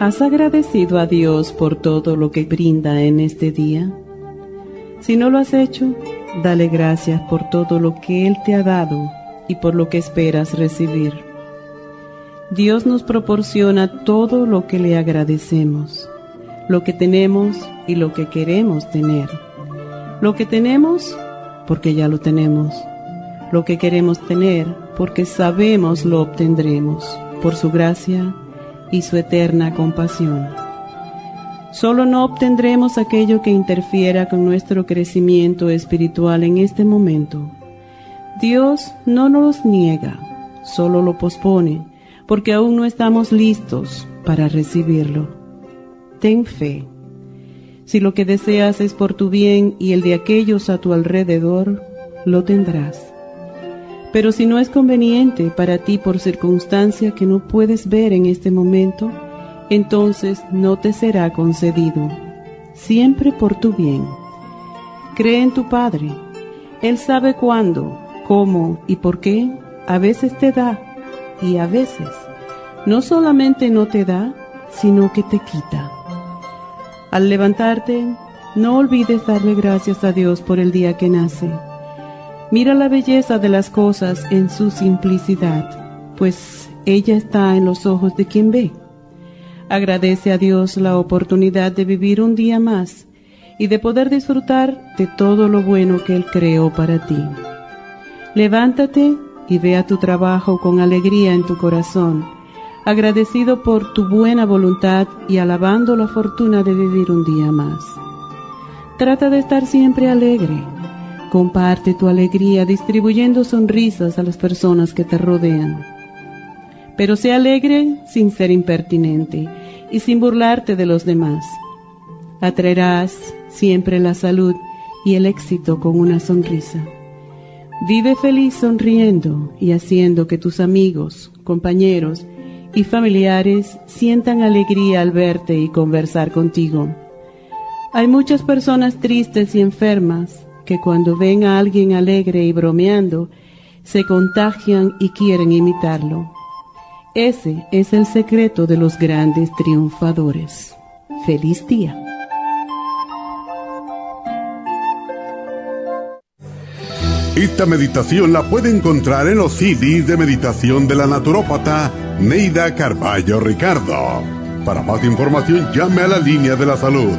¿Has agradecido a Dios por todo lo que brinda en este día? Si no lo has hecho, dale gracias por todo lo que Él te ha dado y por lo que esperas recibir. Dios nos proporciona todo lo que le agradecemos, lo que tenemos y lo que queremos tener. Lo que tenemos porque ya lo tenemos. Lo que queremos tener porque sabemos lo obtendremos por su gracia y su eterna compasión. Solo no obtendremos aquello que interfiera con nuestro crecimiento espiritual en este momento. Dios no nos niega, solo lo pospone, porque aún no estamos listos para recibirlo. Ten fe. Si lo que deseas es por tu bien y el de aquellos a tu alrededor, lo tendrás. Pero si no es conveniente para ti por circunstancia que no puedes ver en este momento, entonces no te será concedido, siempre por tu bien. Cree en tu Padre. Él sabe cuándo, cómo y por qué a veces te da y a veces no solamente no te da, sino que te quita. Al levantarte, no olvides darle gracias a Dios por el día que nace Mira la belleza de las cosas en su simplicidad, pues ella está en los ojos de quien ve. Agradece a Dios la oportunidad de vivir un día más y de poder disfrutar de todo lo bueno que Él creó para ti. Levántate y ve a tu trabajo con alegría en tu corazón, agradecido por tu buena voluntad y alabando la fortuna de vivir un día más. Trata de estar siempre alegre Comparte tu alegría distribuyendo sonrisas a las personas que te rodean. Pero sé alegre sin ser impertinente y sin burlarte de los demás. Atraerás siempre la salud y el éxito con una sonrisa. Vive feliz sonriendo y haciendo que tus amigos, compañeros y familiares sientan alegría al verte y conversar contigo. Hay muchas personas tristes y enfermas que cuando ven a alguien alegre y bromeando, se contagian y quieren imitarlo. Ese es el secreto de los grandes triunfadores. Feliz día. Esta meditación la puede encontrar en los CDs de meditación de la naturópata Neida Carballo Ricardo. Para más información llame a la línea de la salud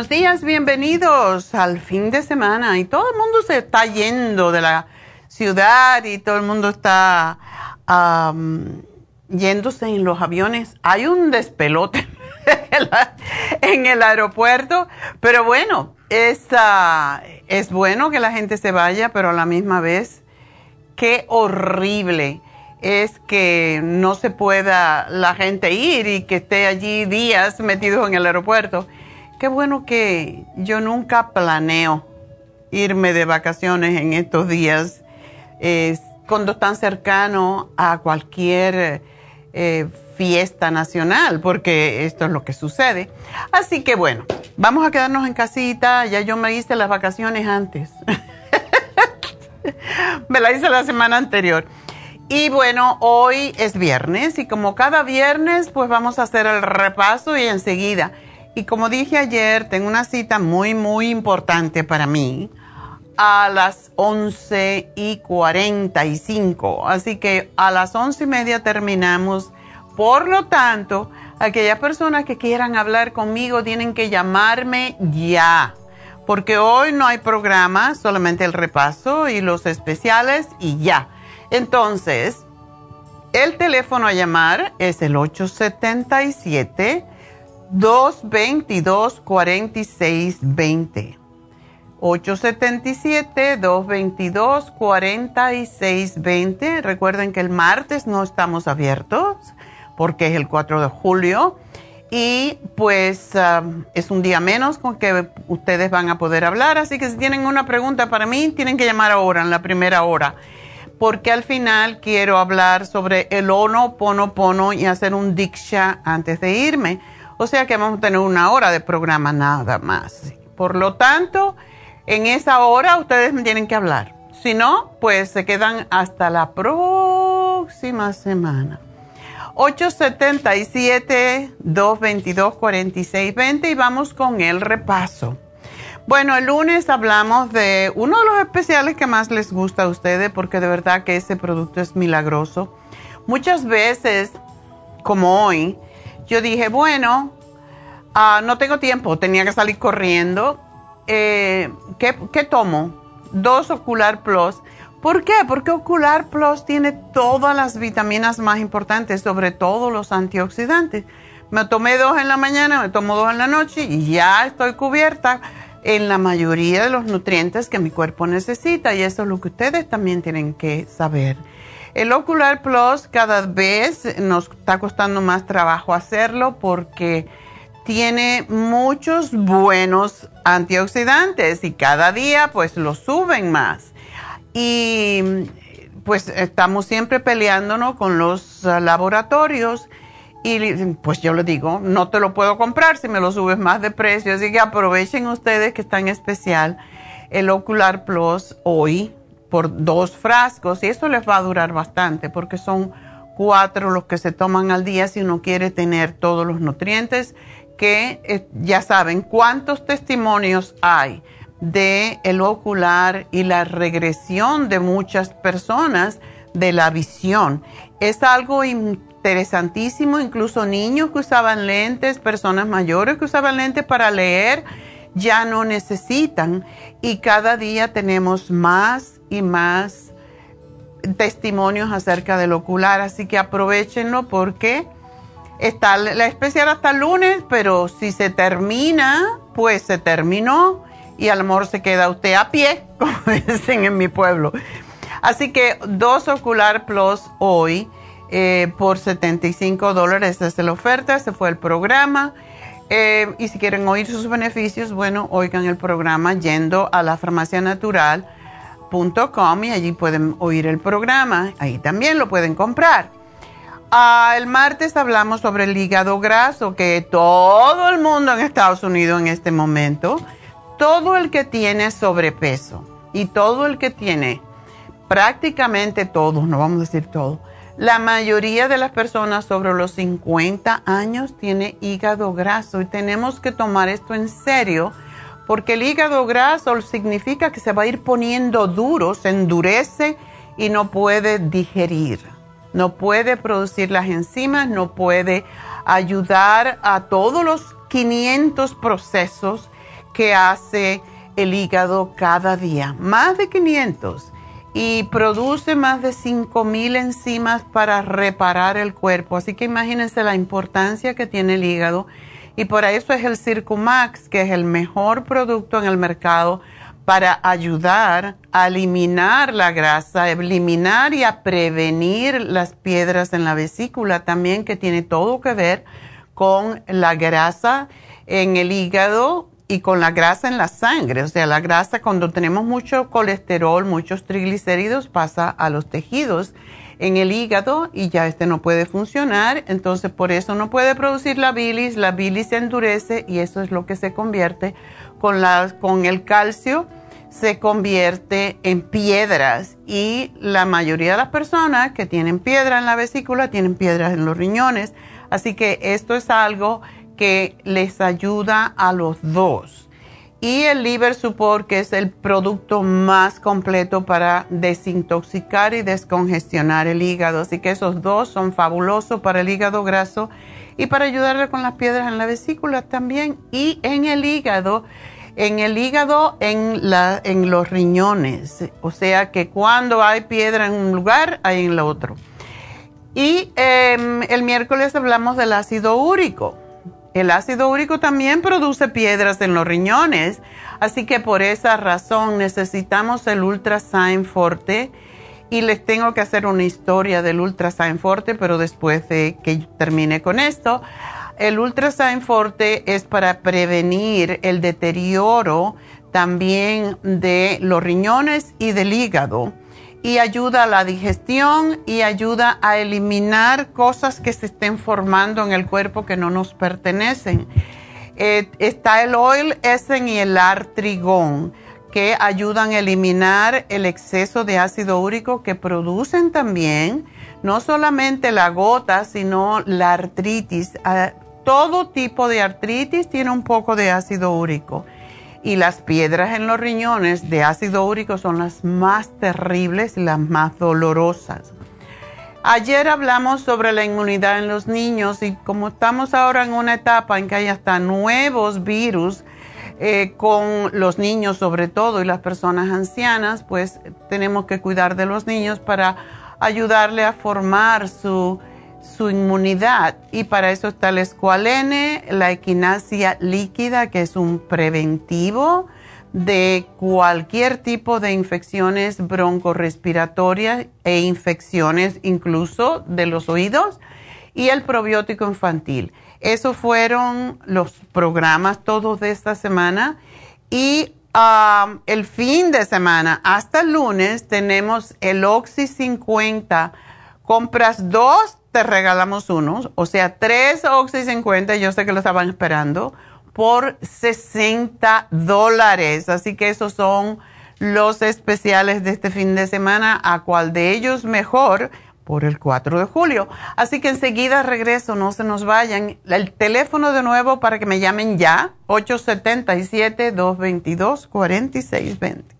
Buenos días, bienvenidos al fin de semana y todo el mundo se está yendo de la ciudad y todo el mundo está yéndose en los aviones. Hay un despelote en el aeropuerto, pero bueno, es, es bueno que la gente se vaya, pero a la misma vez, qué horrible es que no se pueda la gente ir y que esté allí días metidos en el aeropuerto. Qué bueno que yo nunca planeo irme de vacaciones en estos días cuando están cercano a cualquier eh, fiesta nacional, porque esto es lo que sucede. Así que bueno, vamos a quedarnos en casita. Ya yo me hice las vacaciones antes. me la hice la semana anterior. Y bueno, hoy es viernes y como cada viernes, pues vamos a hacer el repaso y enseguida. Y como dije ayer, tengo una cita muy, muy importante para mí a las 11 y 45. Así que a las once y media terminamos. Por lo tanto, aquellas personas que quieran hablar conmigo tienen que llamarme ya. Porque hoy no hay programa, solamente el repaso y los especiales y ya. Entonces, el teléfono a llamar es el 877 222-4620. 877-222-4620. Recuerden que el martes no estamos abiertos porque es el 4 de julio y pues um, es un día menos con que ustedes van a poder hablar. Así que si tienen una pregunta para mí, tienen que llamar ahora, en la primera hora. Porque al final quiero hablar sobre el ono, pono, pono y hacer un diksha antes de irme o sea que vamos a tener una hora de programa nada más. Por lo tanto, en esa hora ustedes me tienen que hablar. Si no, pues se quedan hasta la próxima semana. 877-222-4620 y vamos con el repaso. Bueno, el lunes hablamos de uno de los especiales que más les gusta a ustedes porque de verdad que ese producto es milagroso. Muchas veces, como hoy, yo dije, bueno, ah, no tengo tiempo, tenía que salir corriendo. Eh, ¿qué, tomo? Dos Ocular Plus. ¿Por qué? Porque Ocular Plus tiene todas las vitaminas más importantes, sobre todo los antioxidantes. Me tomé dos en la mañana, me tomo dos en la noche y ya estoy cubierta en la mayoría de los nutrientes que mi cuerpo necesita y eso es lo que ustedes también tienen que saber. El Ocular Plus cada vez nos está costando más trabajo hacerlo porque tiene muchos buenos antioxidantes y cada día pues lo suben más. Y pues estamos siempre peleándonos con los laboratorios y pues yo le digo, no te lo puedo comprar si me lo subes más de precio, así que aprovechen ustedes que está en especial el Ocular Plus hoy por dos frascos y eso les va a durar bastante porque son cuatro los que se toman al día si uno quiere tener todos los nutrientes que eh, ya saben cuántos testimonios hay de el ocular y la regresión de muchas personas de la visión. Es algo interesantísimo, incluso niños que usaban lentes, personas mayores que usaban lentes para leer, ya no necesitan y cada día tenemos más y más testimonios acerca del ocular, así que aprovechenlo porque está la especial hasta el lunes, pero si se termina, pues se terminó y a lo se queda usted a pie, como dicen en mi pueblo. Así que dos ocular plus hoy eh, por 75 dólares, es la oferta, ese fue el programa. Eh, y si quieren oír sus beneficios, bueno, oigan el programa yendo a la farmacia natural y allí pueden oír el programa, ahí también lo pueden comprar. Ah, el martes hablamos sobre el hígado graso, que todo el mundo en Estados Unidos en este momento, todo el que tiene sobrepeso y todo el que tiene, prácticamente todos, no vamos a decir todo, la mayoría de las personas sobre los 50 años tiene hígado graso y tenemos que tomar esto en serio porque el hígado graso significa que se va a ir poniendo duro, se endurece y no puede digerir, no puede producir las enzimas, no puede ayudar a todos los 500 procesos que hace el hígado cada día, más de 500, y produce más de 5000 enzimas para reparar el cuerpo. Así que imagínense la importancia que tiene el hígado. Y por eso es el Circumax, que es el mejor producto en el mercado para ayudar a eliminar la grasa, eliminar y a prevenir las piedras en la vesícula también, que tiene todo que ver con la grasa en el hígado y con la grasa en la sangre. O sea, la grasa cuando tenemos mucho colesterol, muchos triglicéridos, pasa a los tejidos en el hígado y ya este no puede funcionar. Entonces, por eso no puede producir la bilis. La bilis se endurece y eso es lo que se convierte con, con el calcio se convierte en piedras y la mayoría de las personas que tienen piedra en la vesícula tienen piedras en los riñones. Así que esto es algo que les ayuda a los dos. Y el liver support, que es el producto más completo para desintoxicar y descongestionar el hígado. Así que esos dos son fabulosos para el hígado graso y para ayudarle con las piedras en la vesícula también. Y en el hígado, en el hígado, en, la, en los riñones. O sea que cuando hay piedra en un lugar, hay en el otro. Y em, el miércoles hablamos del ácido úrico el ácido úrico también produce piedras en los riñones, así que por esa razón necesitamos el Ultrasign Forte y les tengo que hacer una historia del Ultrasign Forte, pero después de que termine con esto. El Ultrasign Forte es para prevenir el deterioro también de los riñones y del hígado y ayuda a la digestión y ayuda a eliminar cosas que se estén formando en el cuerpo que no nos pertenecen. Eh, está el oil essen y el artrigón que ayudan a eliminar el exceso de ácido úrico que producen también no solamente la gota, sino la artritis. Ah, todo tipo de artritis tiene un poco de ácido úrico y las piedras en los riñones de ácido úrico son las más terribles y las más dolorosas. Ayer hablamos sobre la inmunidad en los niños y como estamos ahora en una etapa en que hay hasta nuevos virus eh, con los niños sobre todo y las personas ancianas, pues tenemos que cuidar de los niños para ayudarle a formar su su inmunidad y para eso está el escualene, la equinacia líquida que es un preventivo de cualquier tipo de infecciones broncorespiratorias e infecciones incluso de los oídos y el probiótico infantil. Esos fueron los programas todos de esta semana y um, el fin de semana hasta el lunes tenemos el Oxy 50. Compras dos te regalamos unos, o sea, tres Oxy 50, yo sé que lo estaban esperando, por 60 dólares. Así que esos son los especiales de este fin de semana, a cuál de ellos mejor por el 4 de julio. Así que enseguida regreso, no se nos vayan. El teléfono de nuevo para que me llamen ya, 877-222-4620.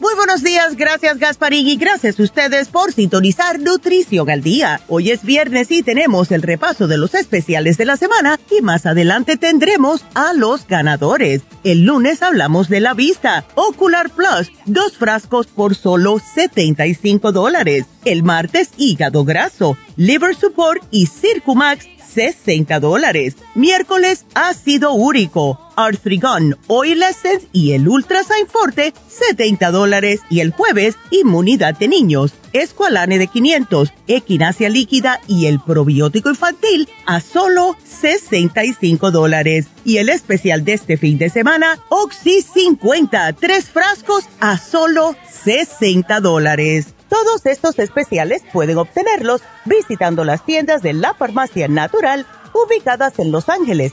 Muy buenos días, gracias Gasparín y gracias a ustedes por sintonizar Nutrición al Día. Hoy es viernes y tenemos el repaso de los especiales de la semana y más adelante tendremos a los ganadores. El lunes hablamos de la vista, Ocular Plus, dos frascos por solo 75 dólares. El martes, hígado graso, liver support y Circumax 60 dólares. Miércoles, ácido úrico, Arthrigon, Oil Essence y el Ultrasign Forte, 70 dólares. Y el jueves, inmunidad de niños, Esqualane de 500, Equinacia líquida y el probiótico infantil a solo 65 dólares. Y el especial de este fin de semana, Oxy 50, tres frascos a solo 60 dólares. Todos estos especiales pueden obtenerlos visitando las tiendas de la Farmacia Natural ubicadas en Los Ángeles,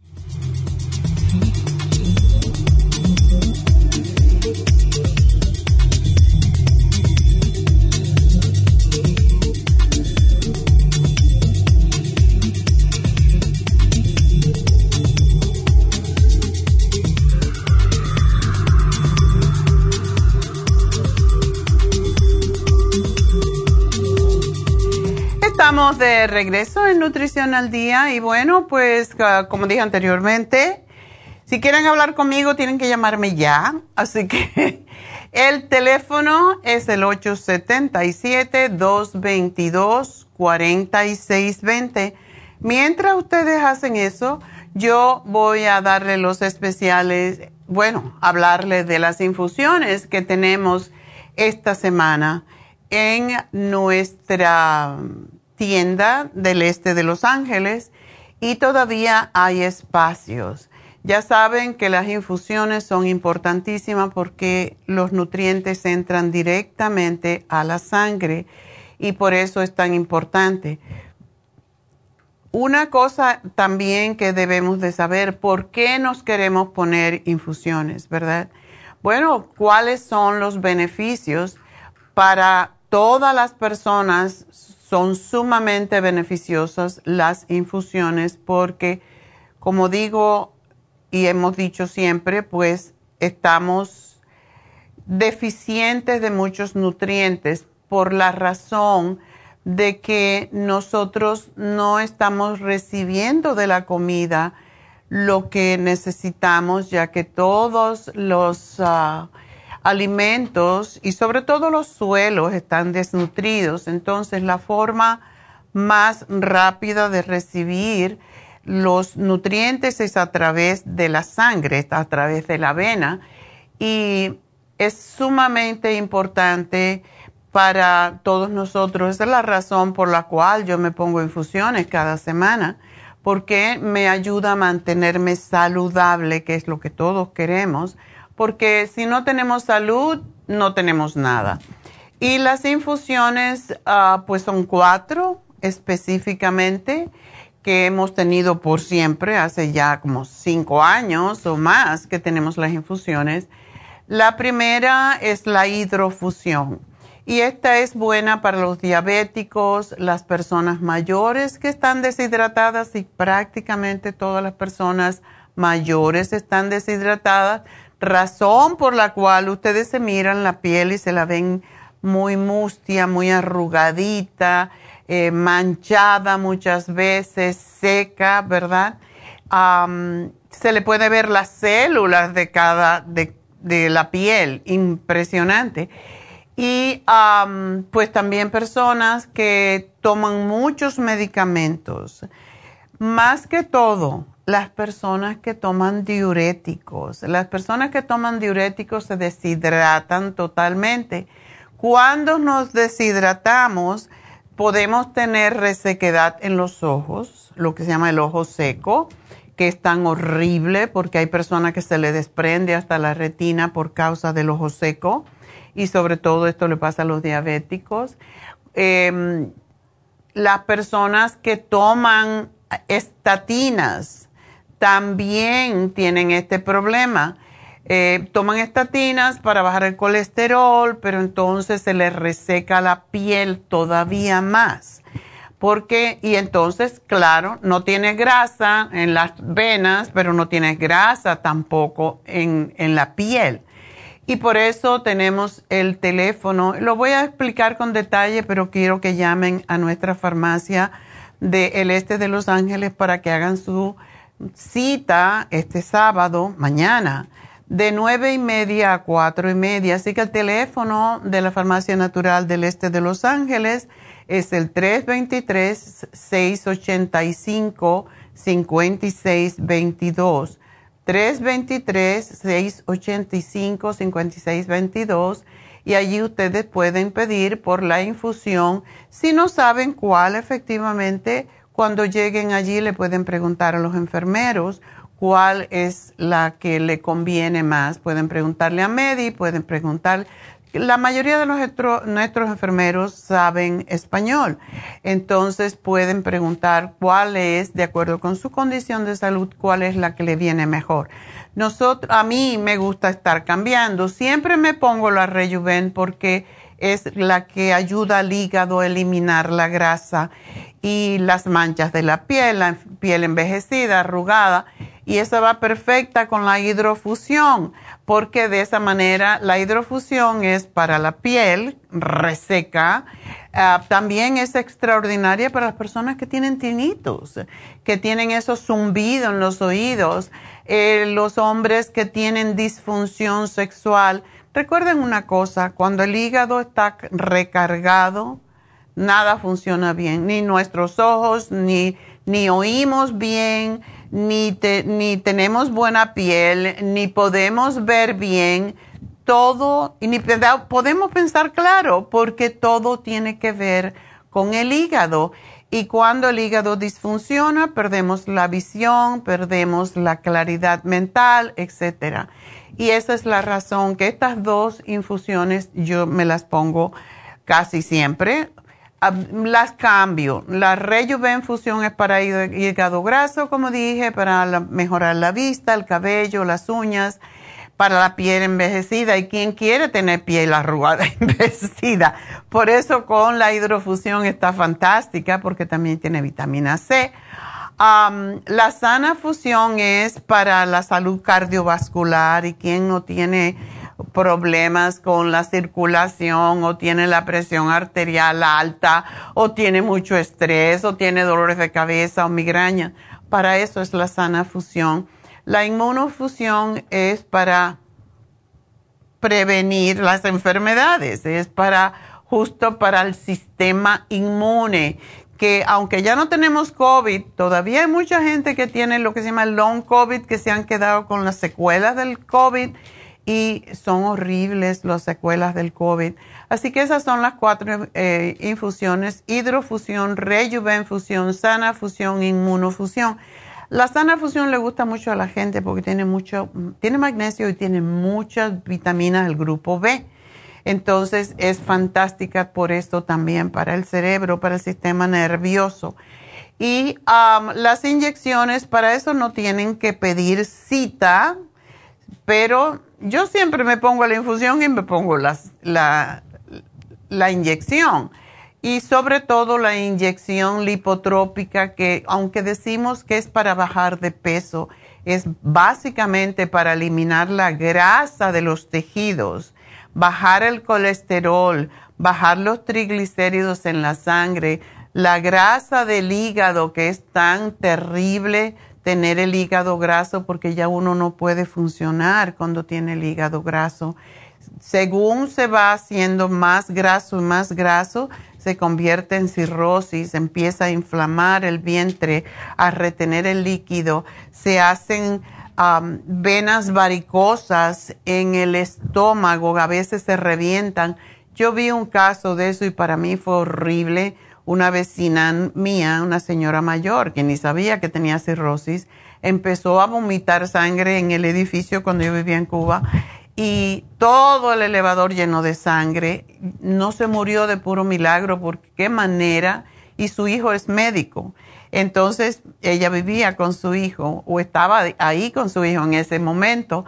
De regreso en Nutrición al Día y bueno, pues ah, como dije anteriormente, si quieren hablar conmigo tienen que llamarme ya, así que el teléfono es el 877-222-4620. Mientras ustedes hacen eso, yo voy a darle los especiales, bueno, hablarles de las infusiones que tenemos esta semana en nuestra tienda del este de Los Ángeles y todavía hay espacios. Ya saben que las infusiones son importantísimas porque los nutrientes entran directamente a la sangre y por eso es tan importante. Una cosa también que debemos de saber, ¿por qué nos queremos poner infusiones, verdad? Bueno, ¿cuáles son los beneficios para todas las personas son sumamente beneficiosas las infusiones porque, como digo y hemos dicho siempre, pues estamos deficientes de muchos nutrientes por la razón de que nosotros no estamos recibiendo de la comida lo que necesitamos, ya que todos los ah, alimentos y sobre todo los suelos están desnutridos. Entonces la forma más rápida de recibir los nutrientes es a través de la sangre, a través de la vena. Y es sumamente importante para todos nosotros. Esa es la razón por la cual yo me pongo infusiones cada semana, porque me ayuda a mantenerme saludable, que es lo que todos queremos porque si no tenemos salud, no tenemos nada. Y las infusiones, ah, pues son cuatro específicamente que hemos tenido por siempre, hace ya como cinco años o más que tenemos las infusiones. La primera es la hidrofusión y esta es buena para los diabéticos, las personas mayores que están deshidratadas y prácticamente todas las personas mayores están deshidratadas razón por la cual ustedes se miran la piel y se la ven muy mustia, muy arrugadita, eh, manchada muchas veces, seca, ¿verdad? se le puede ver las células de cada, de, la piel, impresionante. Y pues también personas que toman muchos medicamentos. Más que todo, las personas que toman diuréticos. Las personas que toman diuréticos se deshidratan totalmente. Cuando nos deshidratamos, podemos tener resequedad en los ojos, lo que se llama el ojo seco, que es tan horrible porque hay personas que se le desprende hasta la retina por causa del ojo seco y sobre todo esto le pasa a los diabéticos. Em, las personas que toman estatinas también tienen este problema. Eh, toman estatinas para bajar el colesterol, pero entonces se les reseca la piel todavía más. Porque, y entonces, claro, no tiene grasa en las venas, pero no tiene grasa tampoco en, en la piel. Y por eso tenemos el teléfono. Lo voy a explicar con detalle, pero quiero que llamen a nuestra farmacia del este de Los Ángeles para que hagan su cita este sábado, mañana, de nueve y media a cuatro y media. Así que el teléfono de la Farmacia Natural del Este de Los Ángeles es el 323-685-5622. 323-685-5622 y allí ustedes pueden pedir por la infusión. Si no saben cuál efectivamente, cuando lleguen allí le pueden preguntar a los enfermeros cuál es la que le conviene más. Pueden preguntarle a Medi, pueden preguntar. La mayoría de nuestros, enfermeros saben español, entonces pueden preguntar cuál es, de acuerdo con su condición de salud, cuál es la que le viene mejor. A mí me gusta estar cambiando. Siempre me pongo la Rejuven porque es la que ayuda al hígado a eliminar la grasa y las manchas de la piel, la piel envejecida, arrugada. Y esa va perfecta con la hidrofusión, porque de esa manera la hidrofusión es para la piel reseca. Ah, también es extraordinaria para las personas que tienen tinitos, que tienen esos zumbidos en los oídos eh, los hombres que tienen disfunción sexual. Recuerden una cosa, cuando el hígado está recargado, nada funciona bien, ni nuestros ojos, ni, ni oímos bien, ni, ni tenemos buena piel, ni podemos ver bien, todo, y ni podemos pensar claro, porque todo tiene que ver con el hígado. Y cuando el hígado disfunciona, perdemos la visión, perdemos la claridad mental, etc. Y esa es la razón que estas dos infusiones yo me las pongo casi siempre. Las cambio. La infusión es para hígado graso, como dije, para mejorar la vista, el cabello, las uñas para la piel envejecida y quien quiere tener piel arrugada envejecida. Por eso con la hidrofusión está fantástica porque también tiene vitamina C. la sana fusión es para la salud cardiovascular y quien no tiene problemas con la circulación o tiene la presión arterial alta o tiene mucho estrés o tiene dolores de cabeza o migraña. Para eso es la sana fusión la inmunofusión es para prevenir las enfermedades, es para justo para el sistema inmune, que aunque ya no tenemos COVID, todavía hay mucha gente que tiene lo que se llama long COVID, que se han quedado con las secuelas del COVID y son horribles las secuelas del COVID. Así que esas son las cuatro eh, infusiones, hidrofusión, rejuvenfusión, sana fusión, inmunofusión. La sana fusión le gusta mucho a la gente porque tiene mucho, tiene magnesio y tiene muchas vitaminas del grupo B. Entonces es fantástica por esto también para el cerebro, para el sistema nervioso. Y las inyecciones para eso no tienen que pedir cita, pero yo siempre me pongo la infusión y me pongo la, la inyección y sobre todo la inyección lipotrópica que aunque decimos que es para bajar de peso, es básicamente para eliminar la grasa de los tejidos, bajar el colesterol, bajar los triglicéridos en la sangre, la grasa del hígado que es tan terrible tener el hígado graso porque ya uno no puede funcionar cuando tiene el hígado graso. Según se va haciendo más graso y más graso, se convierte en cirrosis, empieza a inflamar el vientre, a retener el líquido, se hacen venas varicosas en el estómago, a veces se revientan. Yo vi un caso de eso y para mí fue horrible. Una vecina mía, una señora mayor que ni sabía que tenía cirrosis, empezó a vomitar sangre en el edificio cuando yo vivía en Cuba y todo el elevador lleno de sangre. No se murió de puro milagro, porque qué manera. y su hijo es médico. Entonces ella vivía con su hijo o estaba ahí con su hijo en ese momento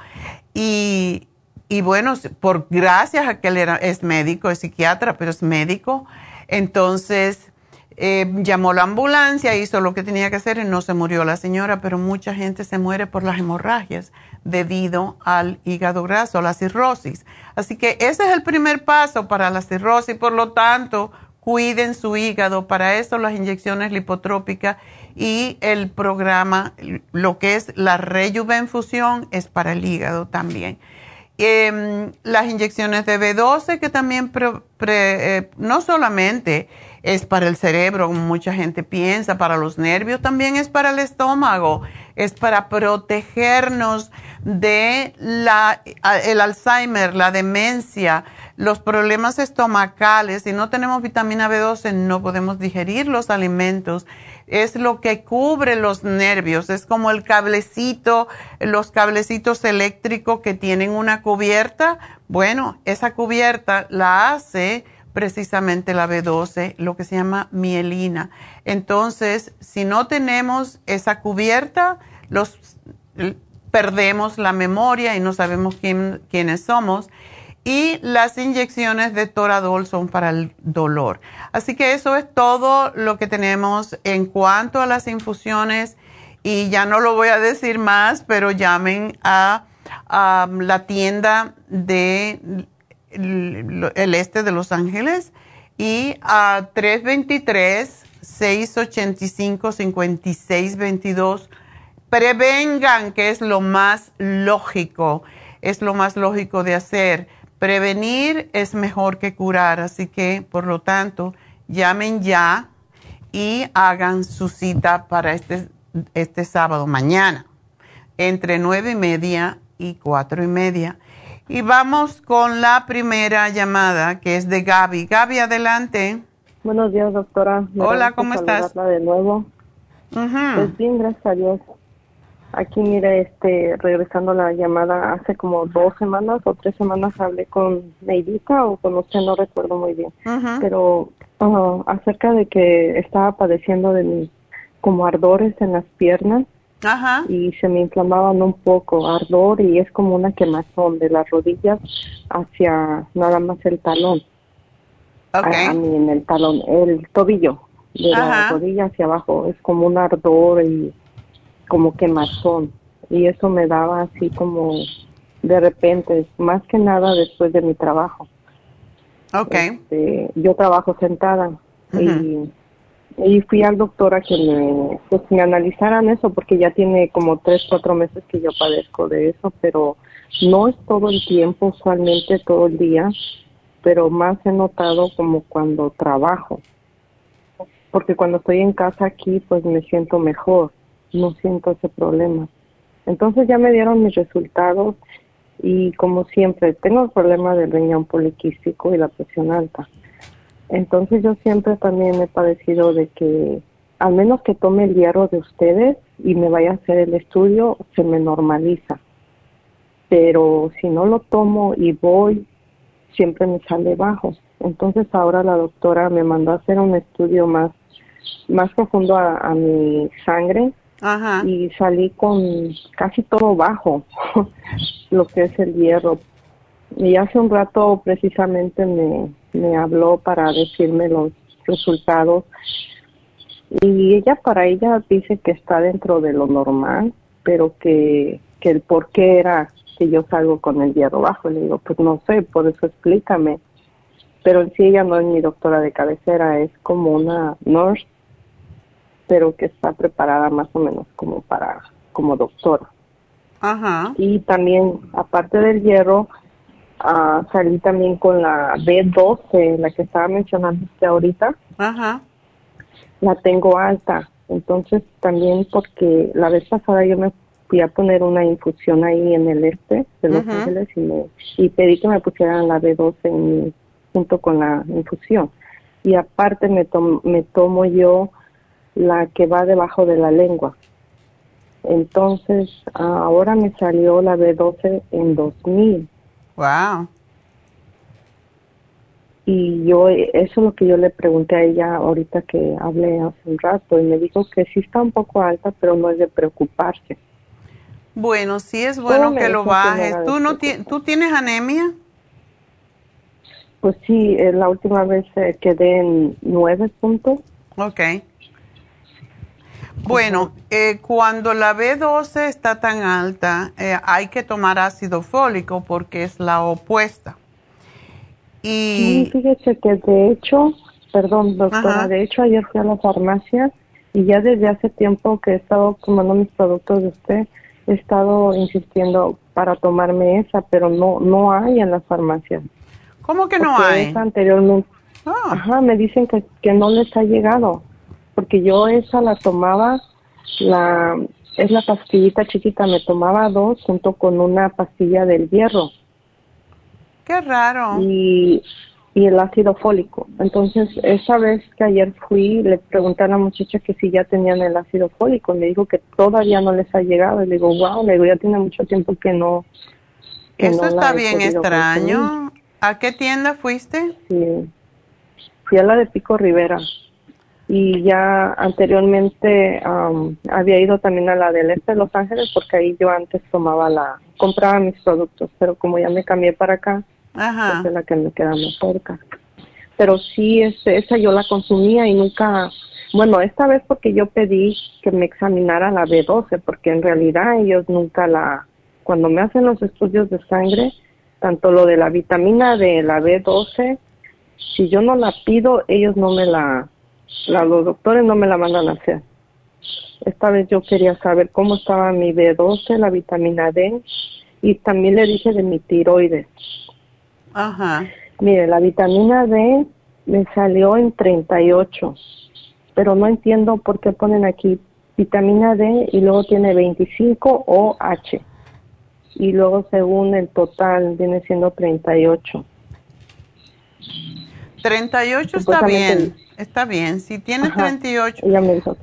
y, y bueno, por gracias a que él era, es médico, es psiquiatra, pero es médico, entonces eh, llamó la ambulancia, hizo lo que tenía que hacer y no se murió la señora, pero mucha gente se muere por las hemorragias debido al hígado graso, la cirrosis. Así que ese es el primer paso para la cirrosis, por lo tanto, cuiden su hígado. Para eso las inyecciones lipotrópicas y el programa, lo que es la rejuvenfusión, es para el hígado también. Em, las inyecciones de B12 que también eh, no solamente es para el cerebro, como mucha gente piensa, para los nervios, también es para el estómago, es para protegernos de la, el Alzheimer, la demencia, los problemas estomacales. Si no tenemos vitamina B12 no podemos digerir los alimentos. Es lo que cubre los nervios, es como el cablecito, los cablecitos eléctricos que tienen una cubierta. Bueno, esa cubierta la hace precisamente la B12, lo que se llama mielina. Entonces, si no tenemos esa cubierta, los perdemos la memoria y no sabemos quién, quiénes somos. Y las inyecciones de Toradol son para el dolor. Así que eso es todo lo que tenemos en cuanto a las infusiones. Y ya no lo voy a decir más, pero llamen a, la tienda de el este de Los Ángeles y a 323-685-5622. Prevengan, que es lo más lógico, es lo más lógico de hacer. Prevenir es mejor que curar, así que por lo tanto, llamen ya y hagan su cita para este, este sábado, mañana, entre nueve y media y cuatro y media y vamos con la primera llamada, que es de Gaby. Gaby, adelante. Buenos días, doctora. Hola, ¿cómo estás? de nuevo. Pues bien, gracias a Dios. Aquí, mire, este, regresando la llamada, hace como dos semanas o tres semanas hablé con Neidita o con usted, no recuerdo muy bien. Pero uh, acerca de que estaba padeciendo de mis como ardores en las piernas y se me inflamaban un poco, ardor y es como una quemazón de las rodillas hacia nada más el talón. Okay. A, mí en el talón, el tobillo, de la rodilla hacia abajo, es como un ardor y como quemazón. Y eso me daba así como de repente, más que nada después de mi trabajo. Okay. Este, yo trabajo sentada y y fui al doctor a que me, pues, me analizaran eso porque ya tiene como tres, cuatro meses que yo padezco de eso, pero no es todo el tiempo, usualmente todo el día, pero más he notado como cuando trabajo, porque cuando estoy en casa aquí pues me siento mejor, no siento ese problema. Entonces ya me dieron mis resultados y como siempre tengo el problema del riñón poliquístico y la presión alta. Entonces yo siempre también he padecido de que al menos que tome el hierro de ustedes y me vaya a hacer el estudio, se me normaliza. Pero si no lo tomo y voy, siempre me sale bajo. Entonces ahora la doctora me mandó a hacer un estudio más, más profundo a, mi sangre y salí con casi todo bajo, lo que es el hierro. Y hace un rato precisamente me, me habló para decirme los resultados y ella para ella dice que está dentro de lo normal, pero que, que el por qué era que yo salgo con el hierro bajo. Le digo, pues no sé, por eso explícame. Pero en sí ella no es mi doctora de cabecera, es como una nurse, pero que está preparada más o menos como para, como doctora. Ajá. Y también, aparte del hierro, uh, salí también con la B12, la que estaba mencionando usted ahorita. Ajá. La tengo alta. Entonces también porque la vez pasada yo me fui a poner una infusión ahí en el este de Los Ángeles y, me, y pedí que me pusieran la B12 junto con la infusión. Y aparte me, me tomo yo la que va debajo de la lengua. Entonces, ahora me salió la B12 en 2000 Wow. y yo, eso es lo que yo le pregunté a ella ahorita que hablé hace un rato y me dijo que sí está un poco alta, pero no es de preocuparse. Bueno, sí es bueno que lo bajes. ¿Tú, no ¿Tú tienes anemia? Pues sí, la última vez eh, quedé en nueve puntos. Ok. Bueno, eh, cuando la B12 está tan alta, hay que tomar ácido fólico porque es la opuesta. Y fíjese que de hecho, perdón, doctora, de hecho ayer fui a la farmacia y ya desde hace tiempo que he estado tomando mis productos de usted, he estado insistiendo para tomarme esa, pero no no hay en las farmacias. ¿Cómo que no hay? Esa anteriormente. Ah. Ajá, me dicen que, que no les ha llegado, porque yo esa la tomaba, la es la pastillita chiquita, me tomaba dos junto con una pastilla del hierro. Qué raro. Y, y el ácido fólico. Entonces, esa vez que ayer fui, le pregunté a la muchacha que si ya tenían el ácido fólico. Me dijo que todavía no les ha llegado. Y le digo, wow, le digo, ya tiene mucho tiempo que no. Eso está bien extraño. ¿A qué tienda fuiste? Sí. Fui a la de Pico Rivera. Y ya anteriormente había ido también a la del Este de Los Ángeles porque ahí yo antes tomaba la, compraba mis productos, pero como ya me cambié para acá, Ajá. es la que me queda más cerca. Pero sí, este, esa yo la consumía y nunca, bueno, esta vez porque yo pedí que me examinara la B12, porque en realidad ellos nunca la, cuando me hacen los estudios de sangre, tanto lo de la vitamina de la B12, si yo no la pido, ellos no me la, los doctores no me la mandan a hacer. Esta vez yo quería saber cómo estaba mi B12, la vitamina D, y también le dije de mi tiroides. Ajá. Mire, la vitamina D me salió en 38, pero no entiendo por qué ponen aquí vitamina D y luego tiene 25 OH. Y luego según el total viene siendo 38. 38 está bien, está bien. Si tiene 38,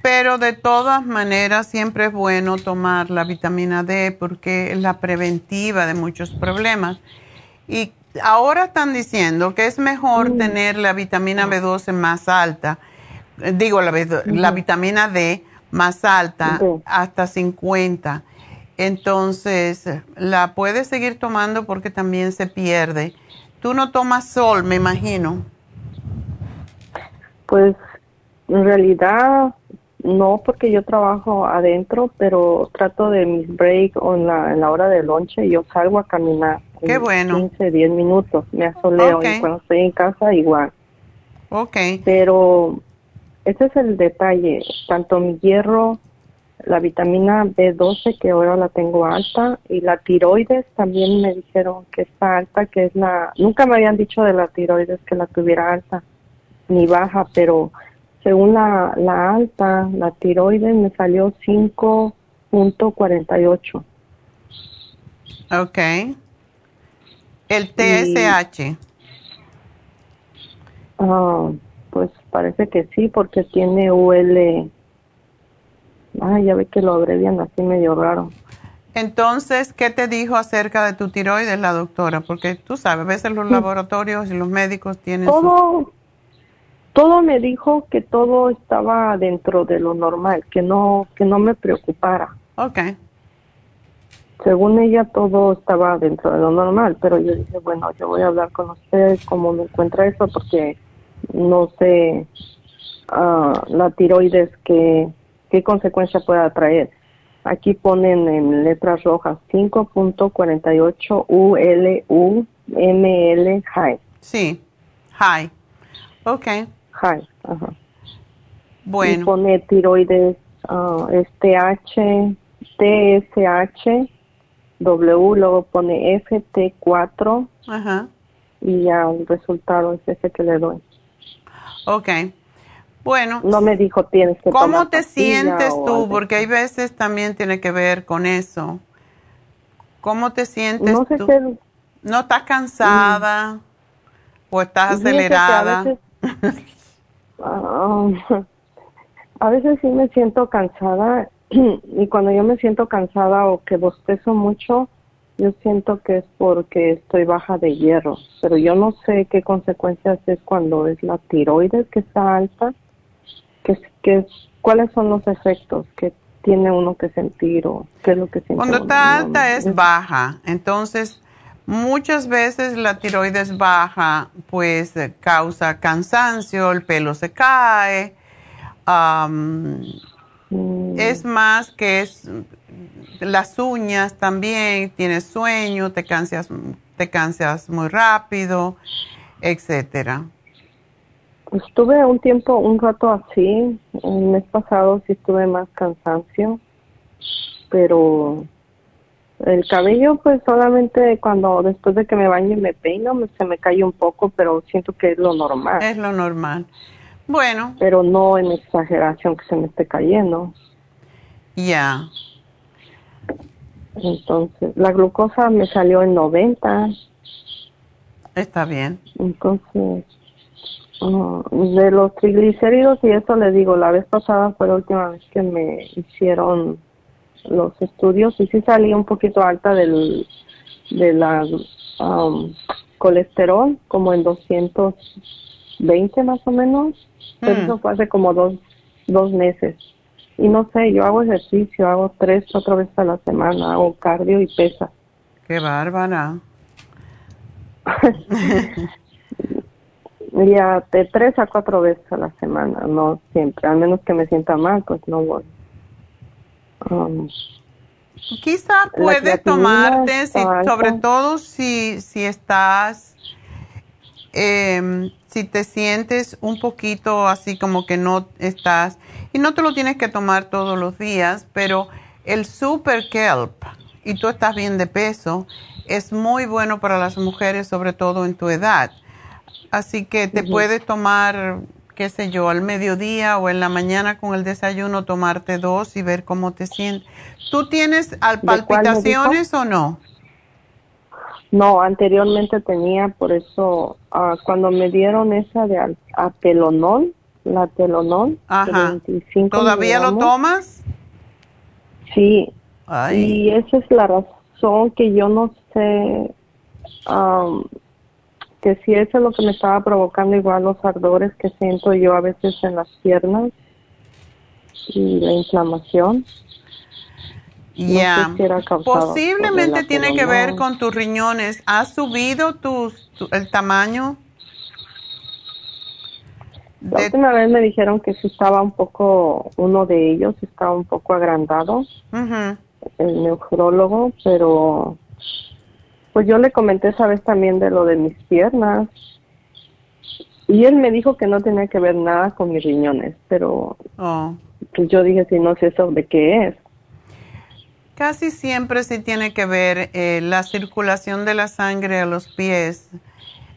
pero de todas maneras siempre es bueno tomar la vitamina D porque es la preventiva de muchos problemas. Y ahora están diciendo que es mejor mm. tener la vitamina B12 más alta, eh, digo la, la vitamina D más alta hasta 50. Entonces, la puedes seguir tomando porque también se pierde. Tú no tomas sol, me imagino. Pues en realidad no, porque yo trabajo adentro, pero trato de mis break o en la, en la hora de lonche yo salgo a caminar. Qué bueno. 15, 10 minutos, me asoleo y cuando estoy en casa igual. Ok. Pero ese es el detalle, tanto mi hierro, la vitamina B12 que ahora la tengo alta y la tiroides también me dijeron que está alta, que es la, nunca me habían dicho de la tiroides que la tuviera alta ni baja, pero según la, la alta, la tiroides me salió 5.48. Ok. El TSH. Ah, pues parece que sí, porque tiene UL. Ah, ya ve que lo abrevian así medio raro. Entonces, ¿qué te dijo acerca de tu tiroides la doctora? Porque tú sabes, a veces los laboratorios y los médicos tienen... Todo, todo me dijo que todo estaba dentro de lo normal, que no, que no me preocupara. Okay según ella todo estaba dentro de lo normal, pero yo dije, bueno, yo voy a hablar con usted cómo me encuentra eso, porque no sé uh, la tiroides qué, qué consecuencia pueda traer. Aquí ponen en letras rojas 5.48 ULUML high. Sí, high. Ok. High, ajá. Bueno. Y pone tiroides, uh, este H, TSH, W, luego pone FT4 Ajá. y ya el resultado es ese que le doy. Ok. Bueno. No me dijo tienes que ¿Cómo te sientes tú? Porque hay veces también tiene que ver con eso. ¿Cómo te sientes no sé tú? ¿No estás cansada? Mm. ¿O estás acelerada? Ah, a veces sí me siento cansada y cuando yo me siento cansada o que bostezo mucho, yo siento que es porque estoy baja de hierro, pero yo no sé qué consecuencias es cuando es la tiroides que está alta, que, que cuáles son los efectos que tiene uno que sentir o qué es lo que siente. Cuando está alta es baja, entonces muchas veces la tiroides baja pues causa cansancio, el pelo se cae, mm. es más que es las uñas también, tienes sueño, te cansas, te cansas muy rápido, etcétera. Estuve un tiempo, un rato así. El mes pasado sí estuve más cansancio, pero el cabello, pues solamente cuando después de que me baño y me peino, se me cae un poco, pero siento que es lo normal. Es lo normal. Bueno. Pero no en exageración que se me esté cayendo. Ya. Entonces, la glucosa me salió en 90. Está bien. Entonces, ah, de los triglicéridos y eso le digo, la vez pasada fue la última vez que me hicieron los estudios y sí salí un poquito alta del de la um, colesterol, como en 220 más o menos. Pero mm. eso fue hace como dos, dos meses. Y no sé, yo hago ejercicio, hago tres, cuatro veces a la semana, hago cardio y pesa. Qué bárbara. ya de tres a cuatro veces a la semana, no siempre, al menos que me sienta mal, pues no voy. Um, Quizá puedes tomarte, sobre todo si, si estás, eh, si te sientes un poquito así como que no estás y no te lo tienes que tomar todos los días, pero el Super Kelp, y tú estás bien de peso, es muy bueno para las mujeres, sobre todo en tu edad. Así que te puedes tomar, qué sé yo, al mediodía o en la mañana con el desayuno, tomarte dos y ver cómo te sientes. ¿Tú tienes palpitaciones o no? No, anteriormente tenía, por eso ah, cuando me dieron esa de apelonol, la telonol. Ajá. ¿Todavía lo tomas? Sí. Y esa es la razón que yo no sé, que si eso es lo que me estaba provocando igual los ardores que siento yo a veces en las piernas y la inflamación. Ya, posiblemente tiene que ver con tus riñones. ¿Has subido tu, el tamaño? La última vez me dijeron que si estaba un poco, uno de ellos estaba un poco agrandado, el neurólogo, pero pues yo le comenté esa vez también de lo de mis piernas y él me dijo que no tenía que ver nada con mis riñones, pero oh. pues yo dije, si no sé eso, ¿de qué es? Casi siempre sí tiene que ver eh, la circulación de la sangre a los pies,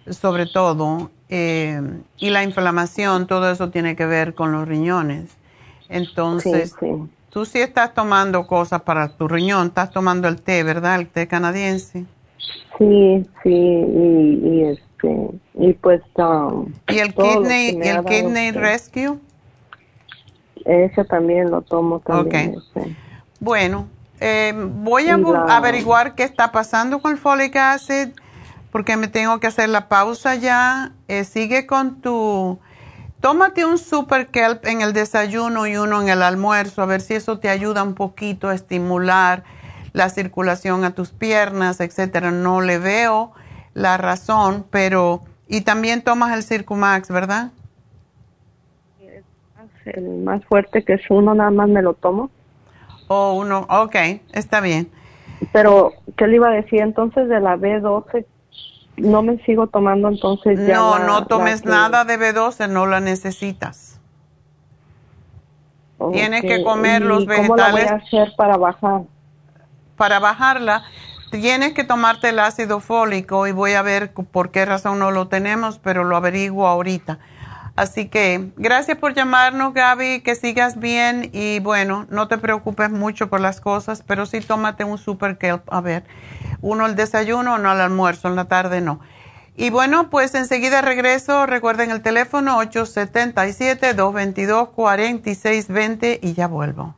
sobre todo, eh, y la inflamación, todo eso tiene que ver con los riñones. Entonces, tú sí estás tomando cosas para tu riñón, estás tomando el té, ¿verdad? El té canadiense. Sí, sí, y, este, y pues... Um, ¿Y el kidney, el kidney rescue? Ese también lo tomo también. Bueno, eh, voy a averiguar qué está pasando con el folic acid porque me tengo que hacer la pausa ya. Eh, sigue con tu... Tómate un super kelp en el desayuno y uno en el almuerzo, a ver si eso te ayuda un poquito a estimular la circulación a tus piernas, etcétera. No le veo la razón, pero... Y también tomas el Circumax, ¿verdad? El más fuerte que es uno, nada más me lo tomo. O uno, ok, está bien. Pero, ¿qué le iba a decir entonces de la B12? no me sigo tomando entonces ya. No, no tomes nada de B12, no la necesitas. Tienes que comer los vegetales. ¿Cómo la voy a hacer para bajar? Para bajarla, tienes que tomarte el ácido fólico y voy a ver por qué razón no lo tenemos, pero lo averiguo ahorita. Así que gracias por llamarnos, Gaby, que sigas bien y bueno, no te preocupes mucho por las cosas, pero sí tómate un super kelp, a ver, uno al desayuno, no al almuerzo, en la tarde no. Y bueno, pues enseguida regreso, recuerden el teléfono 877-222-4620 y ya vuelvo.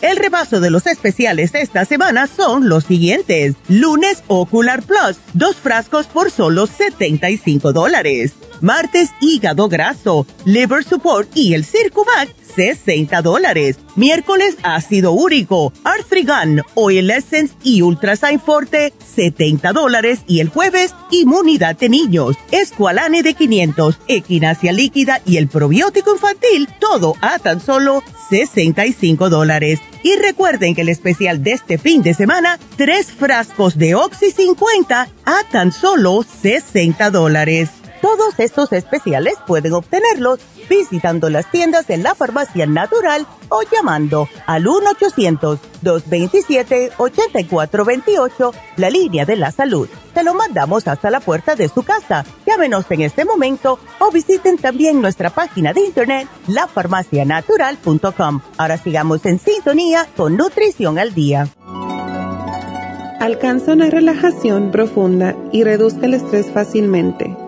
El repaso de los especiales de esta semana son los siguientes. Lunes Ocular Plus, dos frascos por solo 75 dólares. Martes Hígado Graso, Liver Support y el Circumac, 60 dólares. Miércoles Ácido Úrico, Arthrigan, Oil Essence y Ultrasign Forte, 70 dólares. Y el jueves Inmunidad de Niños, Esqualane de 500, Equinacia Líquida y el Probiótico Infantil, todo a tan solo 65 dólares. Y recuerden que el especial de este fin de semana, tres frascos de Oxy 50 a tan solo 60 dólares. Todos estos especiales pueden obtenerlos visitando las tiendas de la farmacia natural o llamando al 1-800-227-8428, la línea de la salud. Se lo mandamos hasta la puerta de su casa. Llámenos en este momento o visiten también nuestra página de internet, lafarmacianatural.com. Ahora sigamos en sintonía con Nutrición al Día. Alcanza una relajación profunda y reduzca el estrés fácilmente.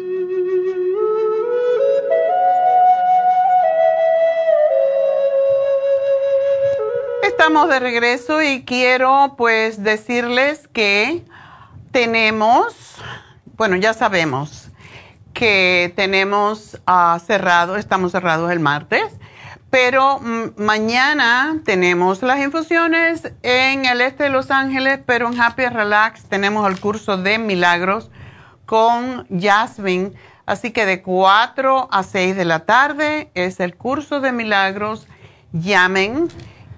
Estamos de regreso y quiero pues decirles que tenemos, bueno, ya sabemos que tenemos uh, cerrado, estamos cerrados el martes, pero mm, mañana tenemos las infusiones en el este de Los Ángeles, pero en Happy Relax tenemos el curso de milagros con Jasmine. Así que de 4 a 6 de la tarde es el curso de milagros. Llamen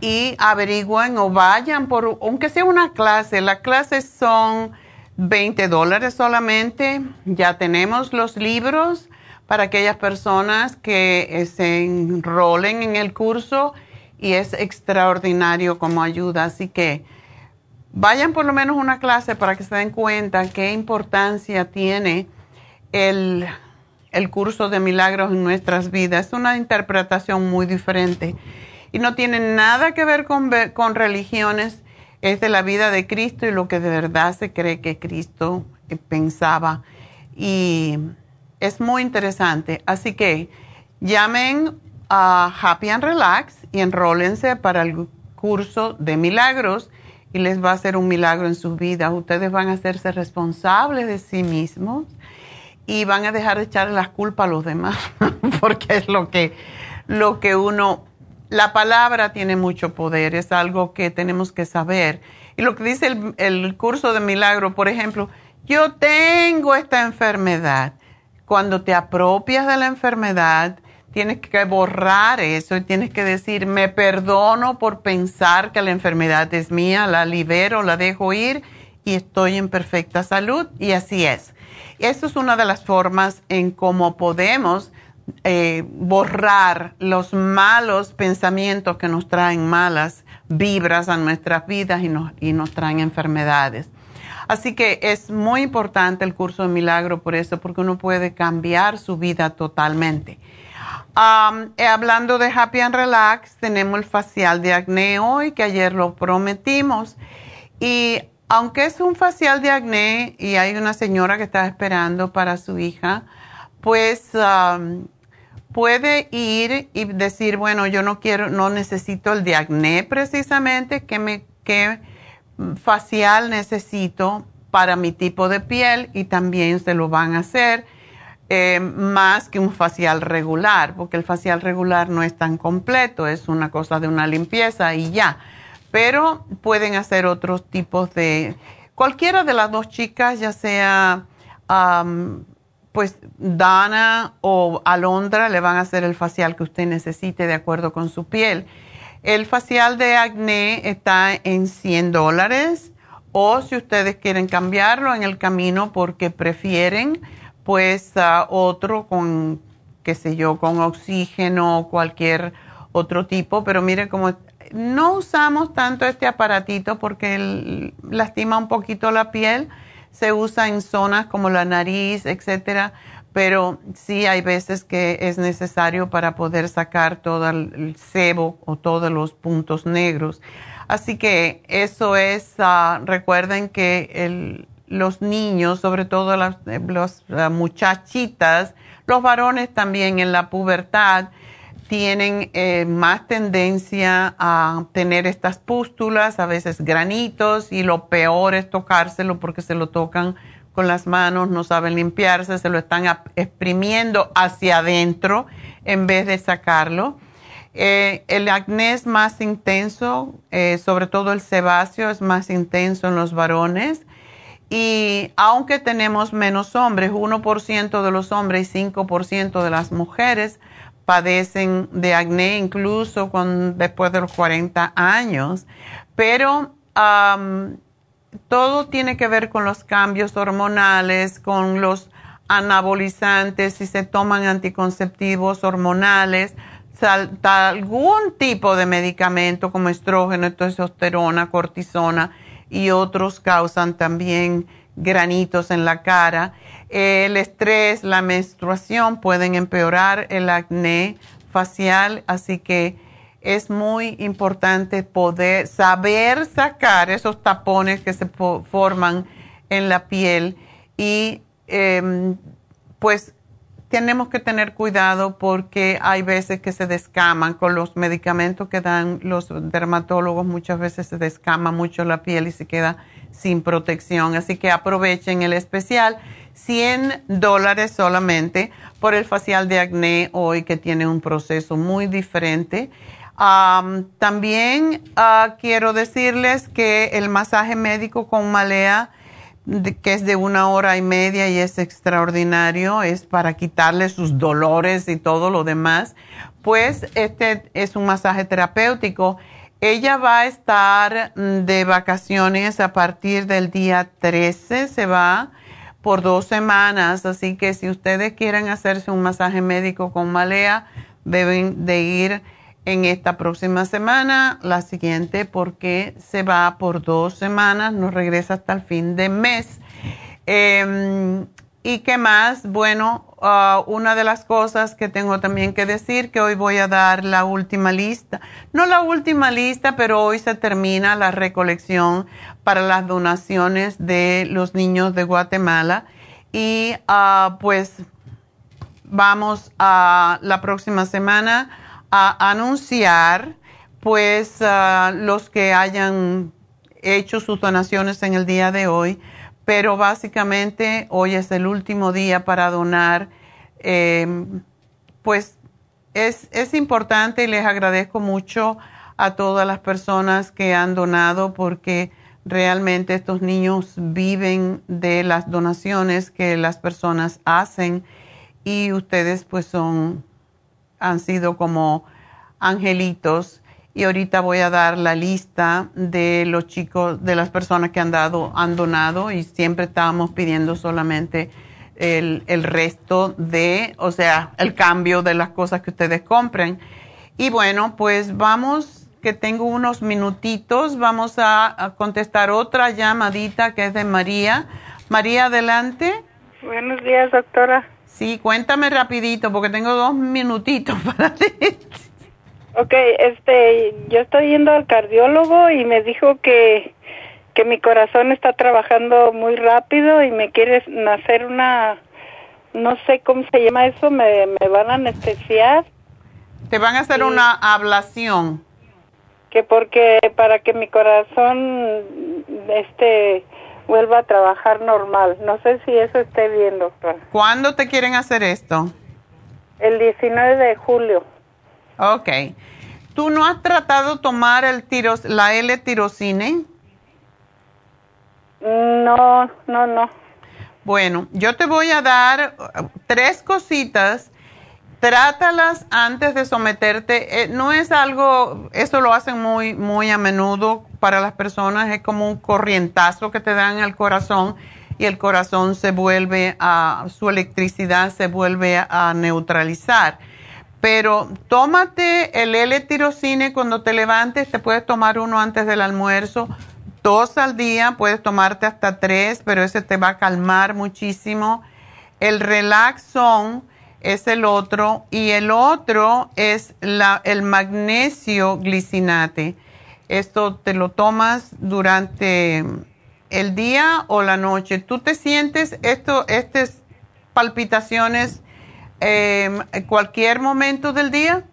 y averigüen o vayan por, aunque sea una clase, las clases son 20 dólares solamente, ya tenemos los libros para aquellas personas que eh, se enrolen en el curso y es extraordinario como ayuda, así que vayan por lo menos una clase para que se den cuenta qué importancia tiene el, el curso de milagros en nuestras vidas. Es una interpretación muy diferente y no tiene nada que ver con, con religiones, es de la vida de Cristo y lo que de verdad se cree que Cristo eh, pensaba. Y es muy interesante. Así que llamen a Happy and Relax y enrólense para el curso de milagros y les va a hacer un milagro en su vida. Ustedes van a hacerse responsables de sí mismos y van a dejar de echarle las culpas a los demás, porque es lo que, lo que uno la palabra tiene mucho poder, es algo que tenemos que saber. Y lo que dice el, curso de milagro, por ejemplo, yo tengo esta enfermedad. Cuando te apropias de la enfermedad, tienes que borrar eso y tienes que decir, me perdono por pensar que la enfermedad es mía, la libero, la dejo ir y estoy en perfecta salud y así es. Eso es una de las formas en cómo podemos eh, borrar los malos pensamientos que nos traen malas vibras a nuestras vidas y nos, y nos traen enfermedades. Así que es muy importante el curso de milagro por eso, porque uno puede cambiar su vida totalmente. Eh, hablando de Happy and Relax, tenemos el facial de acné hoy, que ayer lo prometimos. Y aunque es un facial de acné y hay una señora que está esperando para su hija, pues puede ir y decir, bueno, yo no quiero, no necesito el de acné precisamente, que me, facial necesito para mi tipo de piel y también se lo van a hacer eh, más que un facial regular, porque el facial regular no es tan completo, es una cosa de una limpieza y ya. Pero pueden hacer otros tipos de... Cualquiera de las dos chicas, ya sea pues Dana o Alondra, le van a hacer el facial que usted necesite de acuerdo con su piel. El facial de acné está en 100 dólares o si ustedes quieren cambiarlo en el camino porque prefieren pues otro con, qué sé yo, con oxígeno o cualquier otro tipo, pero mire como no usamos tanto este aparatito porque lastima un poquito la piel, se usa en zonas como la nariz, etcétera, pero sí hay veces que es necesario para poder sacar todo el sebo o todos los puntos negros. Así que eso es, ah, recuerden que los niños, sobre todo las, eh, muchachitas, los varones también en la pubertad, tienen eh, más tendencia a tener estas pústulas, a veces granitos, y lo peor es tocárselo porque se lo tocan con las manos, no saben limpiarse, se lo están exprimiendo hacia adentro en vez de sacarlo. Eh, el acné es más intenso, sobre todo el sebáceo es más intenso en los varones y aunque tenemos menos hombres, 1% de los hombres y 5% de las mujeres padecen de acné incluso después de los 40 años, pero todo tiene que ver con los cambios hormonales, con los anabolizantes, si se toman anticonceptivos hormonales, algún tipo de medicamento como estrógeno, testosterona, cortisona y otros causan también granitos en la cara. El estrés, la menstruación pueden empeorar el acné facial, así que es muy importante poder saber sacar esos tapones que se forman en la piel y em, pues tenemos que tener cuidado porque hay veces que se descaman con los medicamentos que dan los dermatólogos, muchas veces se descama mucho la piel y se queda sin protección. Así que aprovechen el especial, 100 dólares solamente por el facial de acné hoy que tiene un proceso muy diferente. también ah, quiero decirles que el masaje médico con malea que es de una hora y media y es extraordinario, es para quitarle sus dolores y todo lo demás, pues este es un masaje terapéutico. Ella va a estar mm, de vacaciones a partir del día 13, se va por dos semanas, así que si ustedes quieren hacerse un masaje médico con malea, deben de ir en esta próxima semana, la siguiente porque se va por dos semanas, no regresa hasta el fin de mes. Em, ¿Y qué más? Bueno, ah, una de las cosas que tengo también que decir, que hoy voy a dar la última lista. No la última lista, pero hoy se termina la recolección para las donaciones de los niños de Guatemala. Y ah, pues vamos a la próxima semana a anunciar pues los que hayan hecho sus donaciones en el día de hoy, pero básicamente hoy es el último día para donar. Em, pues es, es importante y les agradezco mucho a todas las personas que han donado porque realmente estos niños viven de las donaciones que las personas hacen y ustedes pues son han sido como angelitos. Y ahorita voy a dar la lista de los chicos, de las personas que han dado, han donado y siempre estábamos pidiendo solamente el, el resto de, o sea, el cambio de las cosas que ustedes compren. Y bueno, pues vamos, que tengo unos minutitos, vamos a, contestar otra llamadita que es de María. María, adelante. Buenos días, doctora. Sí, cuéntame rapidito porque tengo dos minutitos para ti. Ok, este, yo estoy yendo al cardiólogo y me dijo que, que mi corazón está trabajando muy rápido y me quiere hacer una, no sé cómo se llama eso, me, me van a anestesiar te van a hacer una ablación. Que porque para que mi corazón este vuelva a trabajar normal. No sé si eso esté bien, doctor. ¿Cuándo te quieren hacer esto? El 19 de julio. Ok. ¿Tú no has tratado tomar el tiros, la L-tirocine? No, no, no. Bueno, yo te voy a dar uh, tres cositas trátalas antes de someterte. Eh, no es algo, eso lo hacen muy, muy a menudo para las personas, es como un corrientazo que te dan al corazón y el corazón se vuelve a, su electricidad se vuelve a, neutralizar. Pero tómate el L-tirocine cuando te levantes, te puedes tomar uno antes del almuerzo, dos al día, puedes tomarte hasta tres, pero ese te va a calmar muchísimo. El Relaxon, es el otro y el otro es el magnesio glicinate. Esto te lo tomas durante el día o la noche. ¿Tú te sientes estas palpitaciones en em, cualquier momento del día?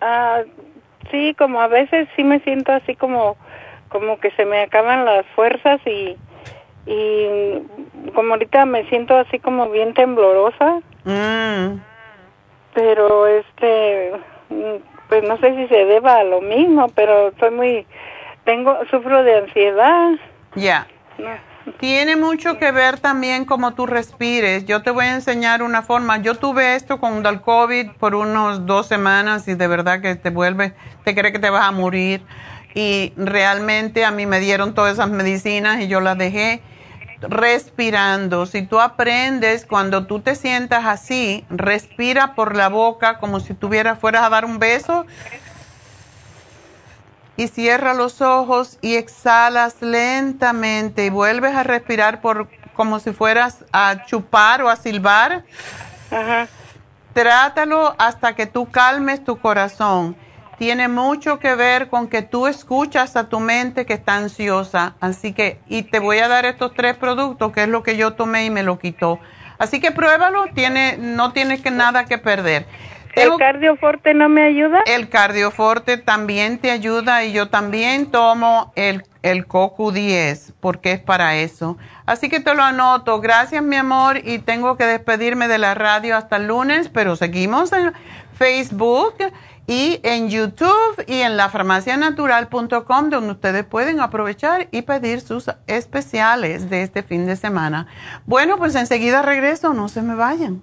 Ah, sí, como a veces sí me siento así como, como que se me acaban las fuerzas y y como ahorita me siento así como bien temblorosa. Mm. Pero este, pues no sé si se deba a lo mismo, pero estoy muy, tengo, sufro de ansiedad. Ya. Tiene mucho que ver también cómo tú respires. Yo te voy a enseñar una forma. Yo tuve esto con el COVID por unos dos semanas y de verdad que te vuelve, te cree que te vas a morir. Y realmente a mí me dieron todas esas medicinas y yo las dejé respirando. Si tú aprendes cuando tú te sientas así, respira por la boca como si tuviera fueras a dar un beso y cierra los ojos y exhalas lentamente y vuelves a respirar por como si fueras a chupar o a silbar. Trátalo hasta que tú calmes tu corazón tiene mucho que ver con que tú escuchas a tu mente que está ansiosa. Así que, y te voy a dar estos tres productos, que es lo que yo tomé y me lo quitó. Así que pruébalo, tiene, no tienes que nada que perder. ¿El cardioforte no me ayuda? El cardioforte también te ayuda y yo también tomo el, el CoQ10 porque es para eso. Así que te lo anoto. Gracias, mi amor, y tengo que despedirme de la radio hasta el lunes, pero seguimos en Facebook y en YouTube y en lafarmacianatural.com donde ustedes pueden aprovechar y pedir sus especiales de este fin de semana. Bueno, pues enseguida regreso, no se me vayan.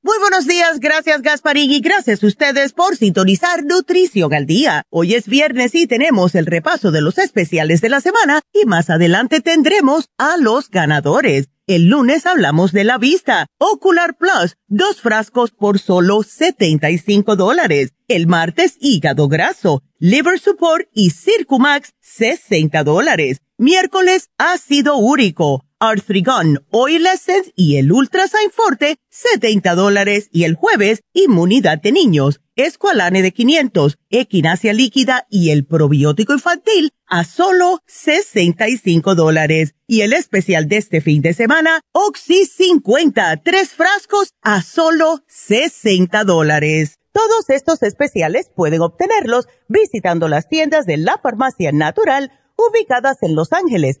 Muy buenos días, gracias Gasparín y gracias a ustedes por sintonizar Nutrición al Día. Hoy es viernes y tenemos el repaso de los especiales de la semana y más adelante tendremos a los ganadores. El lunes hablamos de la vista. Ocular Plus, dos frascos por solo 75 dólares. El martes, hígado graso, liver support y Circumax, 60 dólares. Miércoles, ácido úrico, Arthrigon, Oil Essence y el Ultrasign Forte, 70 dólares. Y el jueves, inmunidad de niños, Esqualane de 500, Equinacia líquida y el probiótico infantil a solo 65 dólares. Y el especial de este fin de semana, Oxy 50, tres frascos a solo 60 dólares. Todos estos especiales pueden obtenerlos visitando las tiendas de la farmacia natural ubicadas en Los Ángeles,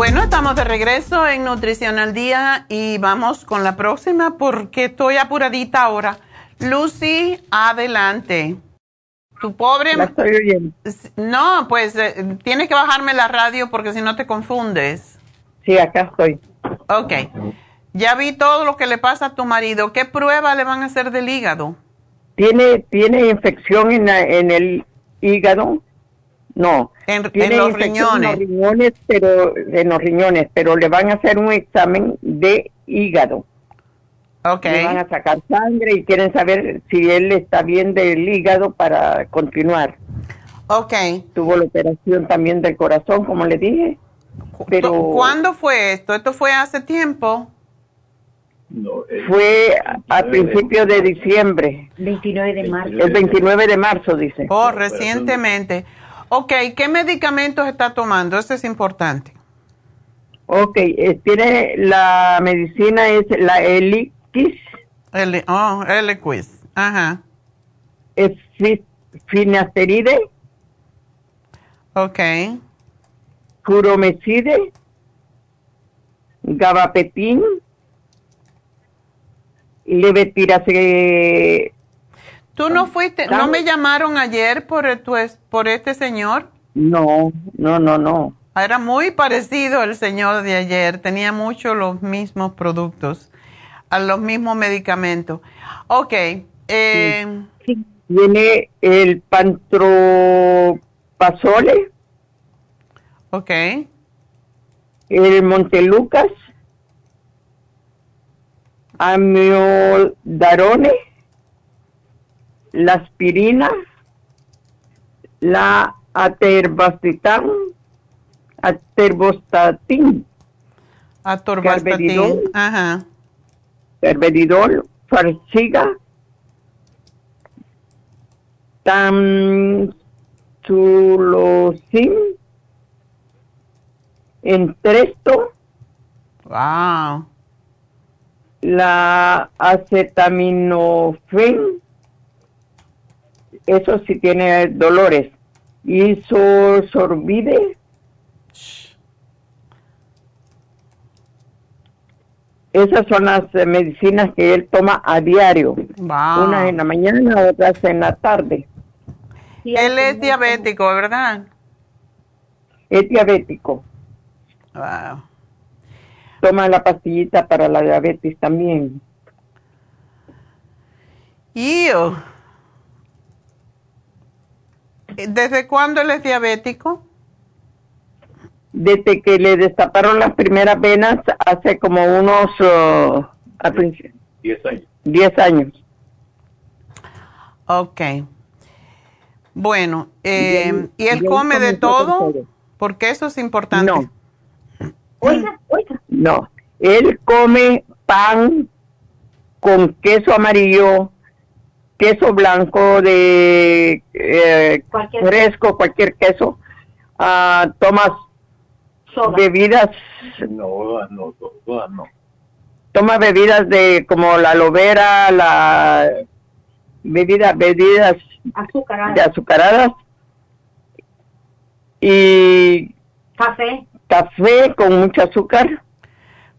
Bueno, estamos de regreso en Nutrición al Día y vamos con la próxima porque estoy apuradita ahora. Lucy, adelante. Tu pobre... La estoy oyendo. No, pues eh, tienes que bajarme la radio porque si no te confundes. Sí, acá estoy. Ok. Ya vi todo lo que le pasa a tu marido. ¿Qué prueba le van a hacer del hígado? Tiene, tiene infección en, la- en el hígado. No. En, tiene en los riñones. En los riñones, pero en los riñones, pero le van a hacer un examen de hígado. Ok. Le van a sacar sangre y quieren saber si él está bien del hígado para continuar. Ok. Tuvo la operación también del corazón, como le dije. Pero ¿Cuándo fue esto? ¿Esto fue hace tiempo? fue a principios de diciembre. 29 de marzo. El 29 de marzo, dice. Oh, recientemente. Ok, ¿qué medicamentos está tomando? Eso es importante. Ok, eh, tiene la medicina es la Elix, El, oh, Eliquis. Ajá. es fi- finasteride, Ok. furomecide, gabapentin, levetirace. ¿Tú no fuiste, no me llamaron ayer por, el- tu por este señor? No, no, no, no. Era muy parecido el señor de ayer, tenía mucho los mismos productos, a los mismos medicamentos. Ok, eh, Tiene el pantropasole, ok, el Montelucas, amiodarone, la aspirina, la aterbacitan, aterbostatin, atorvastatin, ajá, Herbedidol, farsiga, tamsulosin, entresto, wow, la acetaminofén, eso sí tiene dolores, isosorbide, esas son las eh, medicinas que él toma a diario, wow. unas en la mañana, otras en la tarde. Él es diabético, ¿verdad? Es diabético, Wow. toma la pastillita para la diabetes también. Ew. ¿Desde cuándo él es diabético? Desde que le destaparon las primeras venas hace como unos... Uh, a principio- 10 años. 10 años. Ok. Bueno, eh, Y ¿y él- él y él come de todo? todo. Porque eso es importante. No. No, él come pan con queso amarillo, queso blanco de eh, Cualquier- fresco, cualquier queso. Ah, toma Soda. bebidas, No, no, todas no. toma bebidas de como la aloe vera, la bebidas, bebidas Azúcar. de azucaradas y Café. café con mucho azúcar.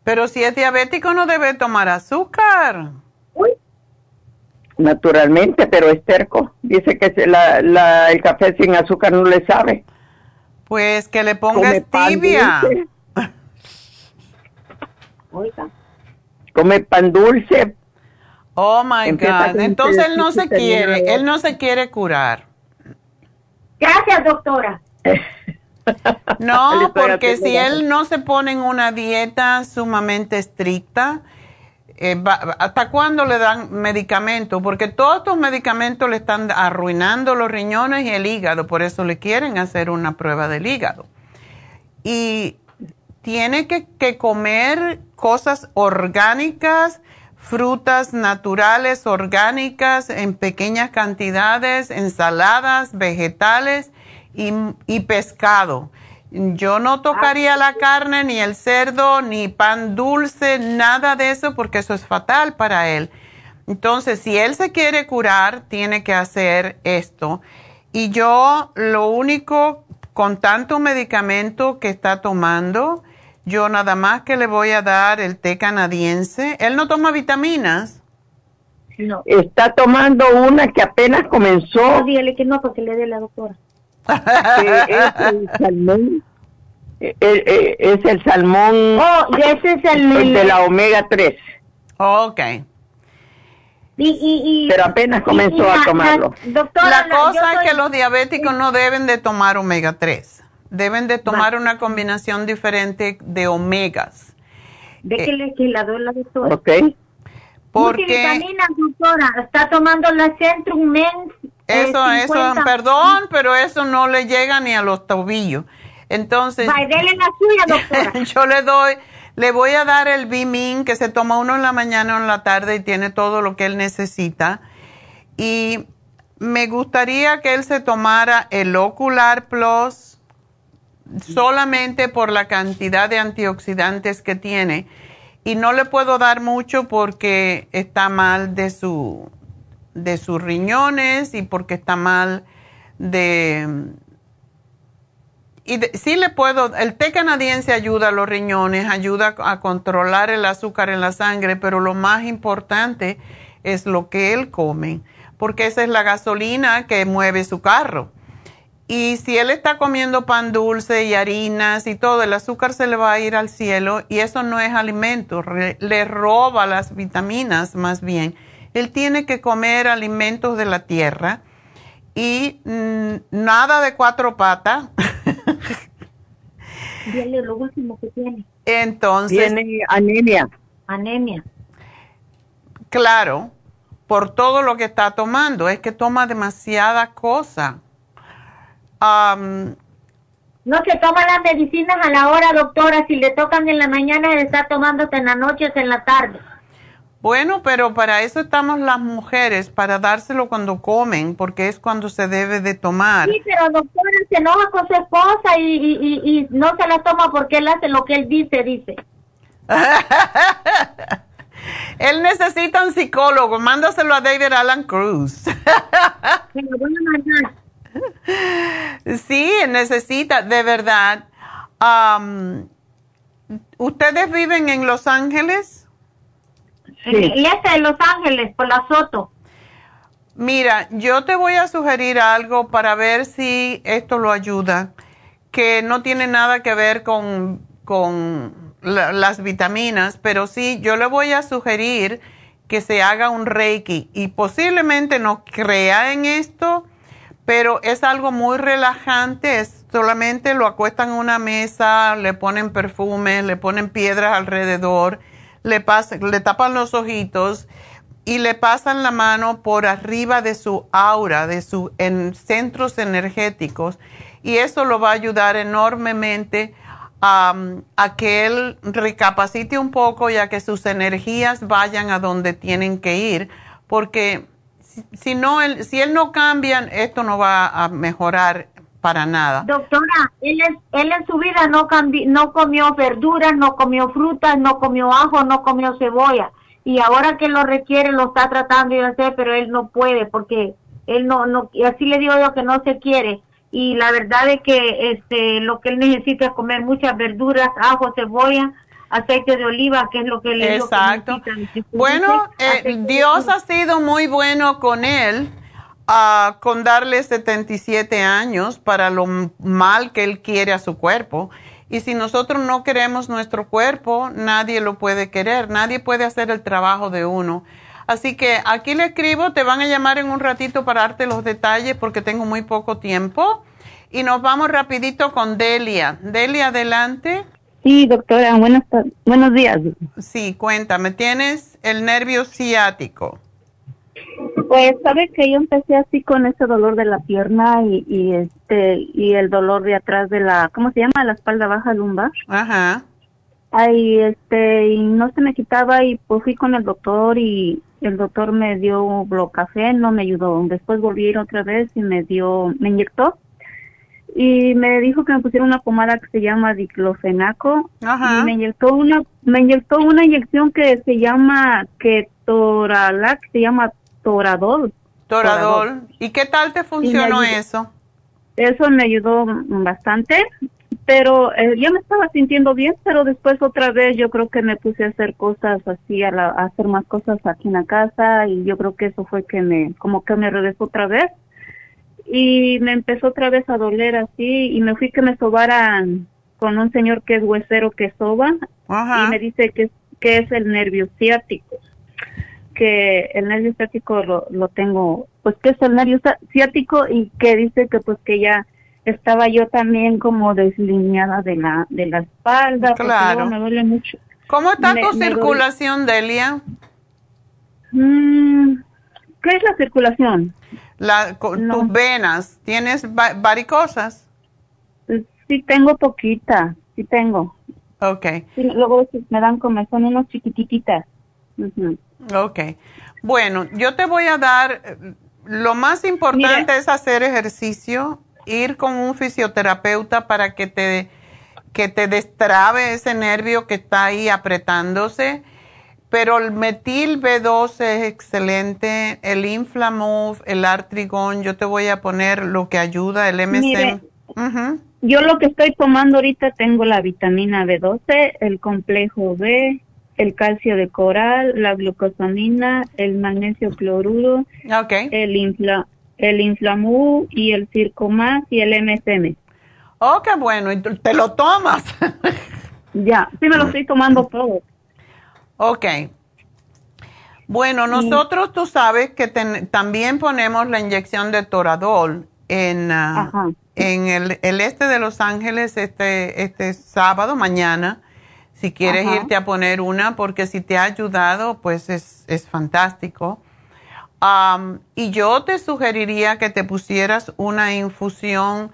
Pero si es diabético no debe tomar azúcar. Naturalmente, pero es terco. Dice que se- la, la- el café sin azúcar no le sabe. Pues que le Come pongas pan tibia. dulce. Come pan dulce. Oh my Empieza God. con Entonces él no se quiere, él no se quiere curar. Gracias, doctora. No, porque si él no se pone en una dieta sumamente estricta, eh, ¿hasta cuándo le dan medicamentos? Porque todos estos medicamentos le están arruinando los riñones y el hígado, por eso le quieren hacer una prueba del hígado. Y tiene que, comer cosas orgánicas, frutas naturales, orgánicas, en pequeñas cantidades, ensaladas, vegetales y pescado. Yo no tocaría la carne, ni el cerdo, ni pan dulce, nada de eso, porque eso es fatal para él. Entonces, si él se quiere curar, tiene que hacer esto. Y yo lo único, con tanto medicamento que está tomando, yo nada más que le voy a dar el té canadiense. Él no toma vitaminas. No. Está tomando una que apenas comenzó, No, dígale que no, para que le dé la doctora. Es el salmón. Eh, eh, es el salmón Oh, y ese es el... el de la omega 3, Ok. Y, y, y, pero apenas comenzó y- y a tomarlo. la- doctora, La la- cosa es que los diabéticos no deben de tomar omega 3. Deben de tomar una combinación diferente de omegas. Déjele que la doy la doctora. ¿Ok? Porque doctora. Está tomando la Centrum Men. Eh, eso, eso, 50. perdón, pero eso no le llega ni a los tobillos. Entonces, Vaya, dele la suya, doctora. yo le doy, le voy a dar el Bimin que se toma uno en la mañana o en la tarde y tiene todo lo que él necesita. Y me gustaría que él se tomara el Ocular Plus solamente por la cantidad de antioxidantes que tiene. Y no le puedo dar mucho porque está mal de su de sus riñones y porque está mal de y sí le puedo, el té canadiense ayuda a los riñones, ayuda a controlar el azúcar en la sangre, pero lo más importante es lo que él come, porque esa es la gasolina que mueve su carro. Y si él está comiendo pan dulce y harinas y todo, el azúcar se le va a ir al cielo y eso no es alimento, le roba las vitaminas más bien. Él tiene que comer alimentos de la tierra y mm, nada de cuatro patas. Dile lo último que tiene. Entonces, Tiene anemia. Anemia. claro, por todo lo que está tomando, es que toma demasiada cosa. Am, No se toma las medicinas a la hora, doctora. Si le tocan en la mañana, se está tomándote en la noche o en la tarde. Bueno, pero para eso estamos las mujeres, para dárselo cuando comen, porque es cuando se debe de tomar. Sí, pero doctora se enoja con su esposa y, y, y, y no se la toma porque él hace lo que él dice, dice. Él necesita un psicólogo, mándaselo a David Alan Cruz. Lo voy a mandar. Sí, necesita, de verdad. Am, ¿Ustedes viven en Los Ángeles? Y este de Los Ángeles, por la Soto. Mira, yo te voy a sugerir algo para ver si esto lo ayuda, que no tiene nada que ver con, con la- las vitaminas, pero sí, yo le voy a sugerir que se haga un reiki y posiblemente no crea en esto, pero es algo muy relajante, es solamente lo acuestan en una mesa, le ponen perfume, le ponen piedras alrededor, le, le tapan los ojitos y le pasan la mano por arriba de su aura, de sus centros energéticos. Y eso lo va a ayudar enormemente a, a que él recapacite un poco y a que sus energías vayan a donde tienen que ir, porque si, no, él, si él no cambia, esto no va a mejorar para nada. Doctora, él, él en su vida no, no comió verduras, no comió frutas, no comió ajo, no comió cebolla. Y ahora que lo requiere, lo está tratando de hacer, pero él no puede porque él no, no, y así le digo yo que no se quiere y la verdad es que este lo que él necesita es comer muchas verduras, ajo, cebolla, aceite de oliva, que es lo que le Exacto. bueno, eh, Dios ha sido muy bueno con él. Uh, con darle 77 años para lo mal que él quiere a su cuerpo. Y si nosotros no queremos nuestro cuerpo, nadie lo puede querer, nadie puede hacer el trabajo de uno. Así que aquí le escribo, te van a llamar en un ratito para darte los detalles porque tengo muy poco tiempo. Y nos vamos rapidito con Delia. Delia, adelante. Sí, doctora, buenos, buenos días. Sí, cuéntame, ¿tienes el nervio ciático? Pues sabe que yo empecé así con ese dolor de la pierna y, y este y el dolor de atrás de la, ¿cómo se llama? La espalda baja lumbar. Ajá. Ahí este y no se me quitaba y pues fui con el doctor y el doctor me dio café, no me ayudó. Después volví a ir otra vez y me dio, me inyectó y me dijo que me pusiera una pomada que se llama diclofenaco y me inyectó una me inyectó una inyección que se llama que Toralac se llama Toradol. Toradol. ¿Y qué tal te funcionó eso? Eso me ayudó bastante pero eh, yo me estaba sintiendo bien, pero después otra vez yo creo que me puse a hacer cosas así, a, hacer más cosas aquí en la casa y yo creo que eso fue que me, como que me regresó otra vez y me empezó otra vez a doler así y me fui que me sobaran con un señor que es huesero que soba y me dice que, que es el nervio ciático que el nervio ciático lo, lo tengo pues que es el nervio ciático y que dice que pues que ya estaba yo también como deslineada de la de la espalda claro. me duele mucho. Cómo está tu circulación Delia mm, qué es la circulación la tus venas. Tienes varicosas sí tengo poquita sí tengo. Okay luego me dan como son unos chiquititas okay bueno yo te voy a dar eh, lo más importante es hacer ejercicio ir con un fisioterapeuta para que te, que te destrabe ese nervio que está ahí apretándose. Pero el metil B12 es excelente, el Inflamove, el Artrigón, yo te voy a poner lo que ayuda, el MSM. Yo lo que estoy tomando ahorita tengo la vitamina B12, el complejo B, el calcio de coral, la glucosamina, el magnesio cloruro, el, infla, el Inflamú y el Circo Más y el MSM. Oh, qué bueno, y te lo tomas. ya, sí me lo estoy tomando todo. Ok. Bueno, nosotros tú sabes que también ponemos la inyección de Toradol en, ah, en el, este de Los Ángeles este, este sábado, mañana, si quieres irte a poner una, porque si te ha ayudado, pues es, es fantástico y yo te sugeriría que te pusieras una infusión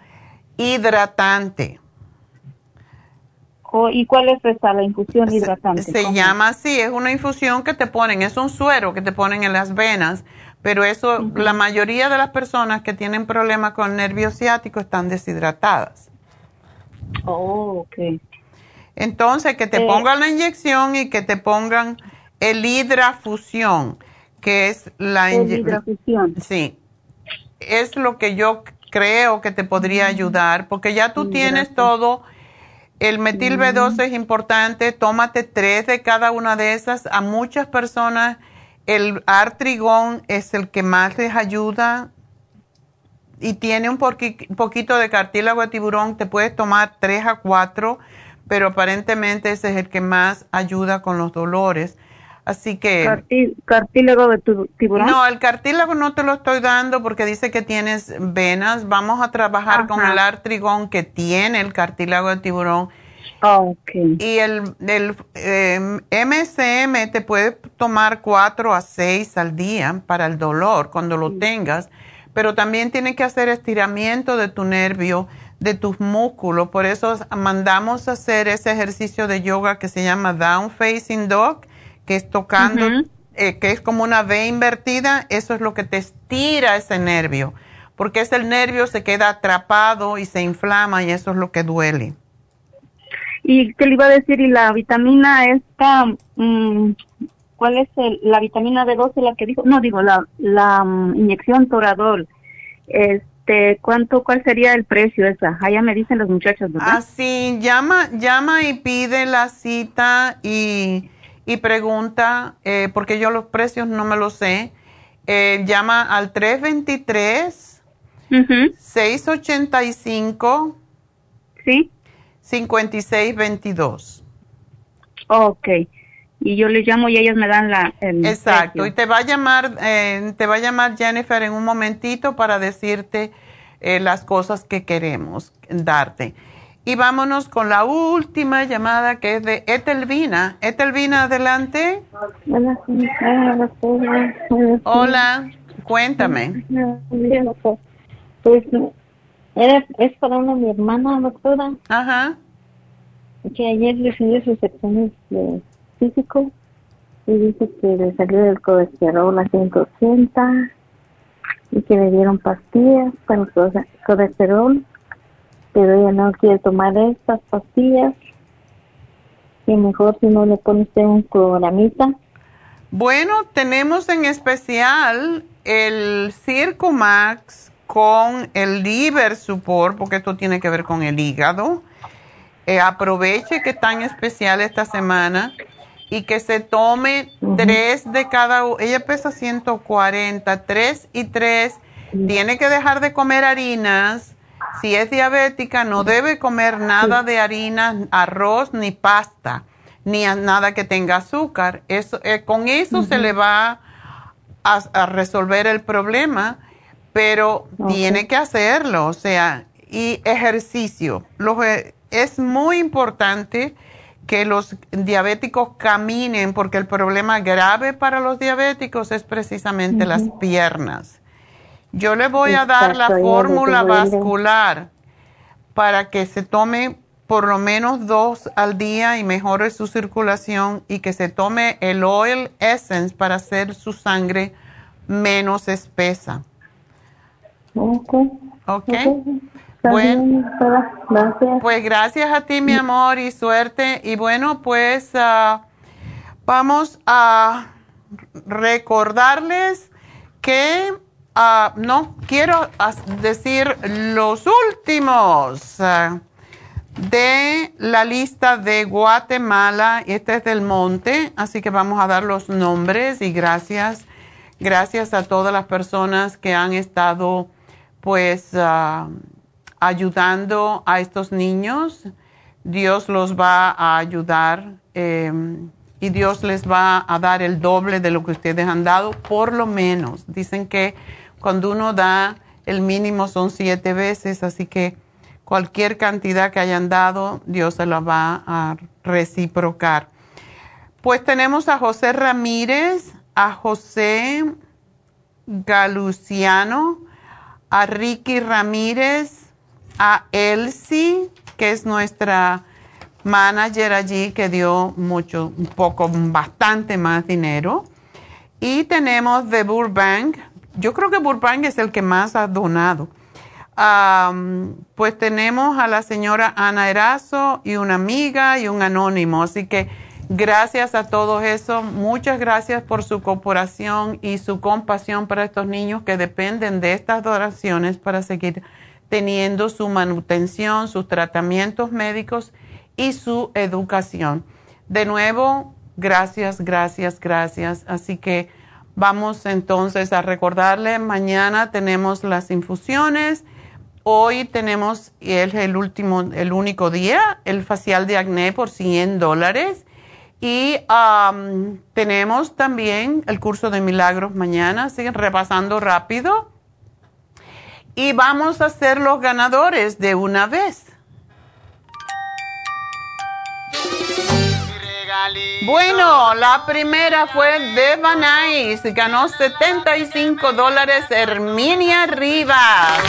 hidratante. ¿Y cuál es esa, la infusión hidratante? Se, llama así, es una infusión que te ponen, es un suero que te ponen en las venas, pero eso, la mayoría de las personas que tienen problemas con nervio ciático están deshidratadas. Oh, ok. Entonces, que te eh, pongan la inyección y que te pongan el hidrafusión que es la hidrafusión. Sí, es lo que yo creo que te podría ayudar, porque ya tú tienes todo. El metil B12 es importante, tómate tres de cada una de esas. A muchas personas el artrigón es el que más les ayuda y tiene un poquito de cartílago de tiburón. Te puedes tomar tres a cuatro, pero aparentemente ese es el que más ayuda con los dolores. Así que... Cartí- cartílago de tu- tiburón. No, el cartílago no te lo estoy dando porque dice que tienes venas. Vamos a trabajar con el artrigón que tiene el cartílago de tiburón. Y el, el eh, MSM te puede tomar 4 a 6 al día para el dolor cuando lo tengas, pero también tienes que hacer estiramiento de tu nervio, de tus músculos. Por eso mandamos a hacer ese ejercicio de yoga que se llama Down Facing Dog, que es tocando, eh, que es como una V invertida. Eso es lo que te estira ese nervio, porque ese nervio se queda atrapado y se inflama y eso es lo que duele. Y qué le iba a decir, y la vitamina esta, mm, ¿cuál es el- la vitamina B12 la que dijo? No, digo, la, la mm, inyección Toradol. Este, ¿cuánto, cuál sería el precio esa? Allá me dicen los muchachos, ¿verdad? Así, llama, llama y pide la cita y, y pregunta, eh, porque yo los precios no me los sé. Eh, llama al 323 685 ¿Sí? 5622. Ok. Y yo les llamo y ellos me dan la... El Exacto, precio. y te va a llamar, eh, te va a llamar Jennifer en un momentito para decirte eh, las cosas que queremos darte. Y vámonos con la última llamada que es de Etelvina. Etelvina, adelante. Hola, cuéntame. Pues era, es para una mi hermana, doctora. Ajá. Que ayer recibió sus exámenes de físico y dice que le salió el colesterol a 180 y que le dieron pastillas para el cole- colesterol, pero ella no quiere tomar estas pastillas. Y mejor si no le pone usted un programita. Bueno, tenemos en especial el Circumax con el liver support, porque esto tiene que ver con el hígado. Eh, aproveche que en especial esta semana y que se tome tres de cada u- Ella pesa 140, tres y tres. Tiene que dejar de comer harinas. Si es diabética, no debe comer nada de harina, arroz ni pasta, ni nada que tenga azúcar. Eso, eh, con eso se le va a, a resolver el problema, pero tiene que hacerlo, o sea, y ejercicio. Los, es muy importante que los diabéticos caminen porque el problema grave para los diabéticos es precisamente las piernas. Yo le voy a dar la fórmula vascular para que se tome por lo menos dos al día y mejore su circulación y que se tome el oil essence para hacer su sangre menos espesa. Ok. ¿Ok? Está Bueno. bien. Gracias. Pues gracias a ti, mi amor, y suerte. Y bueno, pues ah, vamos a recordarles que ah, no quiero decir los últimos ah, de la lista de Guatemala. Este es del monte, así que vamos a dar los nombres y gracias. Gracias a todas las personas que han estado pues ayudando a estos niños. Dios los va a ayudar eh, y Dios les va a dar el doble de lo que ustedes han dado, por lo menos. Dicen que cuando uno da el mínimo son siete veces, así que cualquier cantidad que hayan dado, Dios se la va a reciprocar. Pues tenemos a José Ramírez, a José Galuciano, a Ricky Ramírez, a Elsie, que es nuestra manager allí, que dio mucho, un poco, bastante más dinero. Y tenemos de Burbank, yo creo que Burbank es el que más ha donado. Pues tenemos a la señora Ana Erazo y una amiga y un anónimo. Así que gracias a todos esos. Muchas gracias por su cooperación y su compasión para estos niños que dependen de estas donaciones para seguir teniendo su manutención, sus tratamientos médicos y su educación. De nuevo, gracias, gracias, gracias. Así que vamos entonces a recordarle, mañana tenemos las infusiones. Hoy tenemos, y es el último, el único día, el facial de acné por 100 dólares. Y tenemos también el curso de milagros mañana, siguen repasando rápido. Y vamos a ser los ganadores de una vez. Bueno, la primera fue Beba Nice, ganó 75 dólares Herminia Rivas.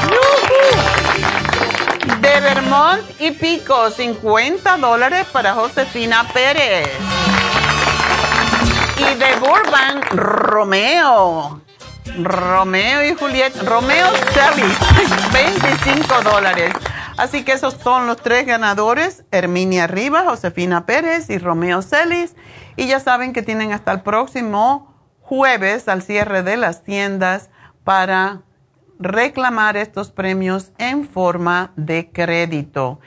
De Vermont y Pico, 50 dólares para Josefina Pérez. Y de Burbank, Romeo. Romeo y Julieta. Romeo Celis, 25 dólares. Así que esos son los tres ganadores, Herminia Rivas, Josefina Pérez y Romeo Celis. Y ya saben que tienen hasta el próximo jueves al cierre de las tiendas para reclamar estos premios en forma de crédito.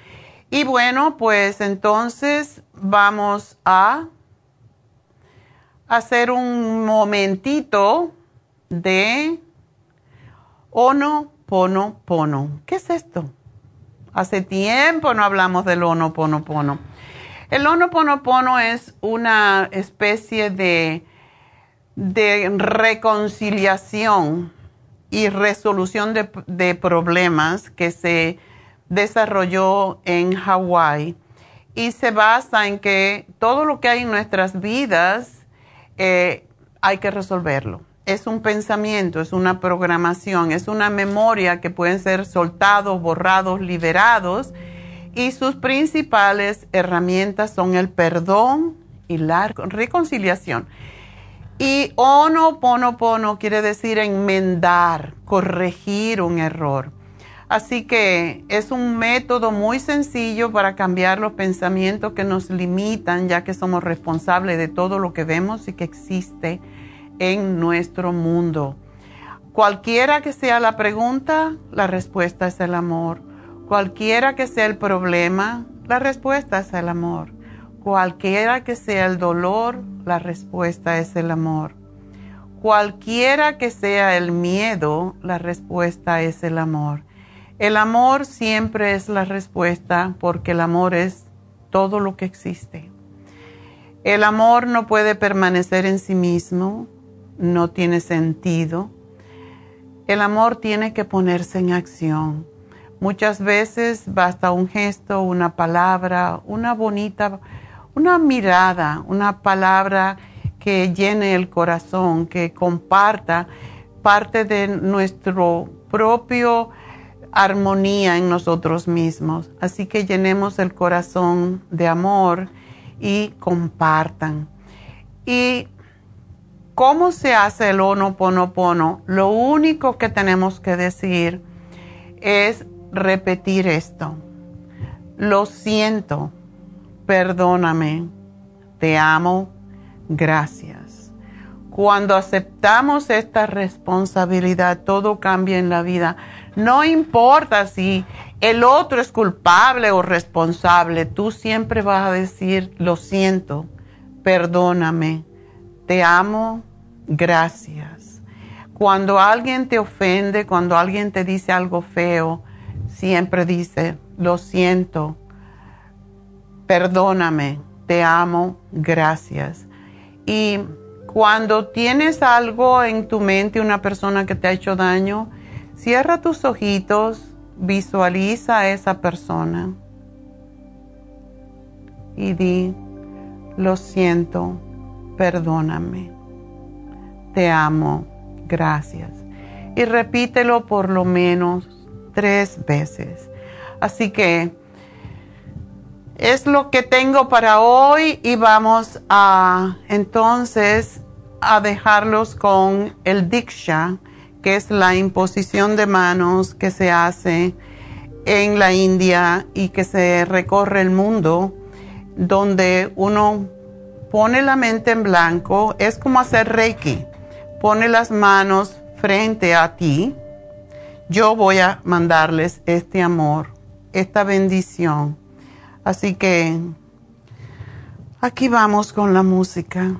Y bueno, pues entonces vamos a hacer un momentito de Ono Pono Pono. ¿Qué es esto? Hace tiempo no hablamos del Ono Pono Pono. El Ono Pono Pono es una especie de, de reconciliación y resolución de, problemas que se desarrolló en Hawái y se basa en que todo lo que hay en nuestras vidas eh, hay que resolverlo es un pensamiento, es una programación, es una memoria que pueden ser soltados, borrados, liberados y sus principales herramientas son el perdón y la reconciliación. Y ono pono pono quiere decir enmendar, corregir un error. Así que es un método muy sencillo para cambiar los pensamientos que nos limitan, ya que somos responsables de todo lo que vemos y que existe en nuestro mundo. Cualquiera que sea la pregunta, la respuesta es el amor. Cualquiera que sea el problema, la respuesta es el amor. Cualquiera que sea el dolor, la respuesta es el amor. Cualquiera que sea el miedo, la respuesta es el amor. El amor siempre es la respuesta porque el amor es todo lo que existe. El amor no puede permanecer en sí mismo, no tiene sentido. El amor tiene que ponerse en acción. Muchas veces basta un gesto, una palabra, una bonita, una mirada, una palabra que llene el corazón, que comparta parte de nuestro propio armonía en nosotros mismos. Así que llenemos el corazón de amor y compartan. Y ¿Cómo se hace el pono? Lo único que tenemos que decir es repetir esto. Lo siento, perdóname, te amo, gracias. Cuando aceptamos esta responsabilidad, todo cambia en la vida. No importa si el otro es culpable o responsable, tú siempre vas a decir, lo siento, perdóname te amo, gracias. Cuando alguien te ofende, cuando alguien te dice algo feo, siempre dice, lo siento, perdóname, te amo, gracias. Y cuando tienes algo en tu mente, una persona que te ha hecho daño, cierra tus ojitos, visualiza a esa persona y di, lo siento, perdóname, te amo, gracias. Y repítelo por lo menos tres veces. Así que es lo que tengo para hoy y vamos a entonces a dejarlos con el Diksha, que es la imposición de manos que se hace en la India y que se recorre el mundo, donde uno pone la mente en blanco, es como hacer Reiki. Pone las manos frente a ti. Yo voy a mandarles este amor, esta bendición. Así que aquí vamos con la música.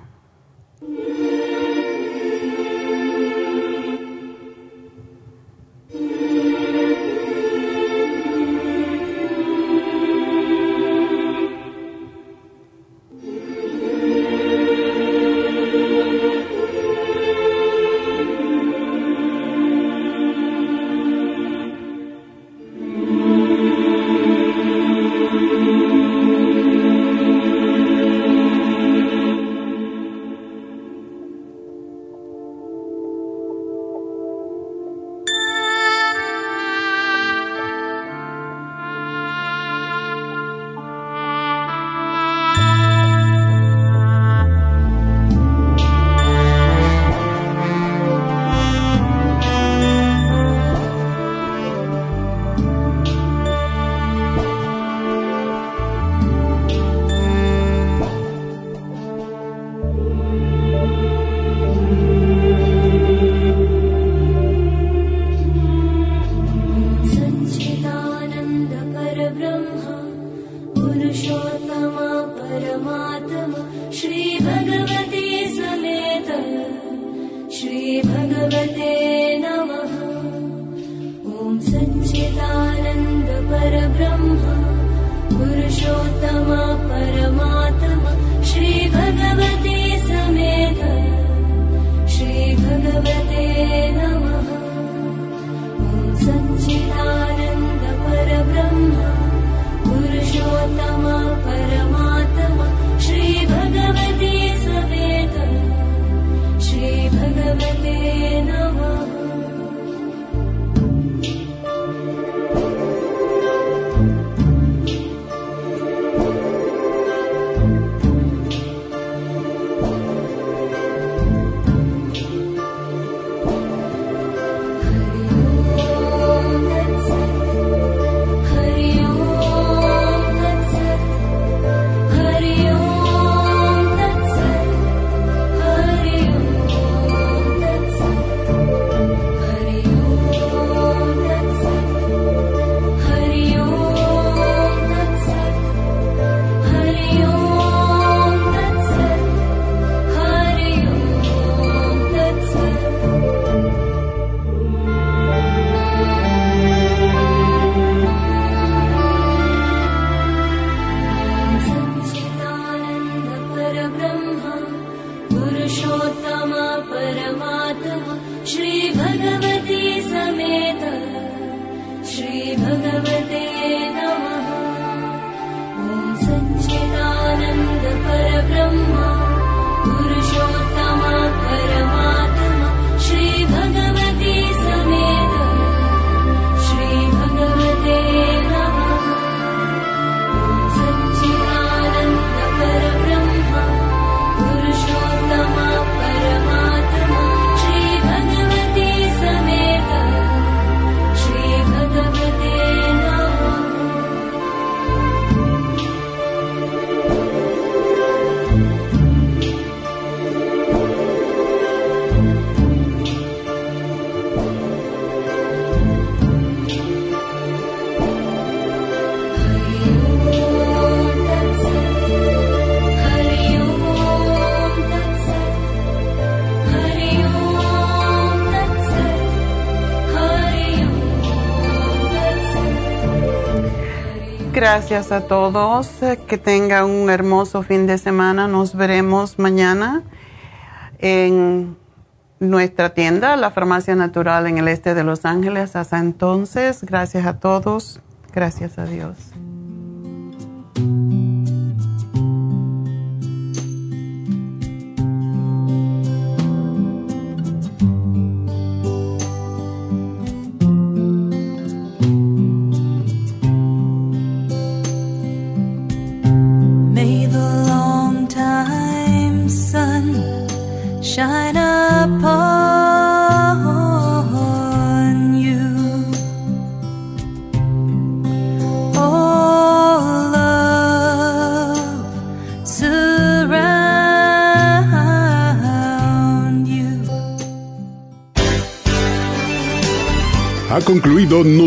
Gracias a todos. Que tengan un hermoso fin de semana. Nos veremos mañana en nuestra tienda, la Farmacia Natural en el este de Los Ángeles. Hasta entonces, gracias a todos. Gracias a Dios.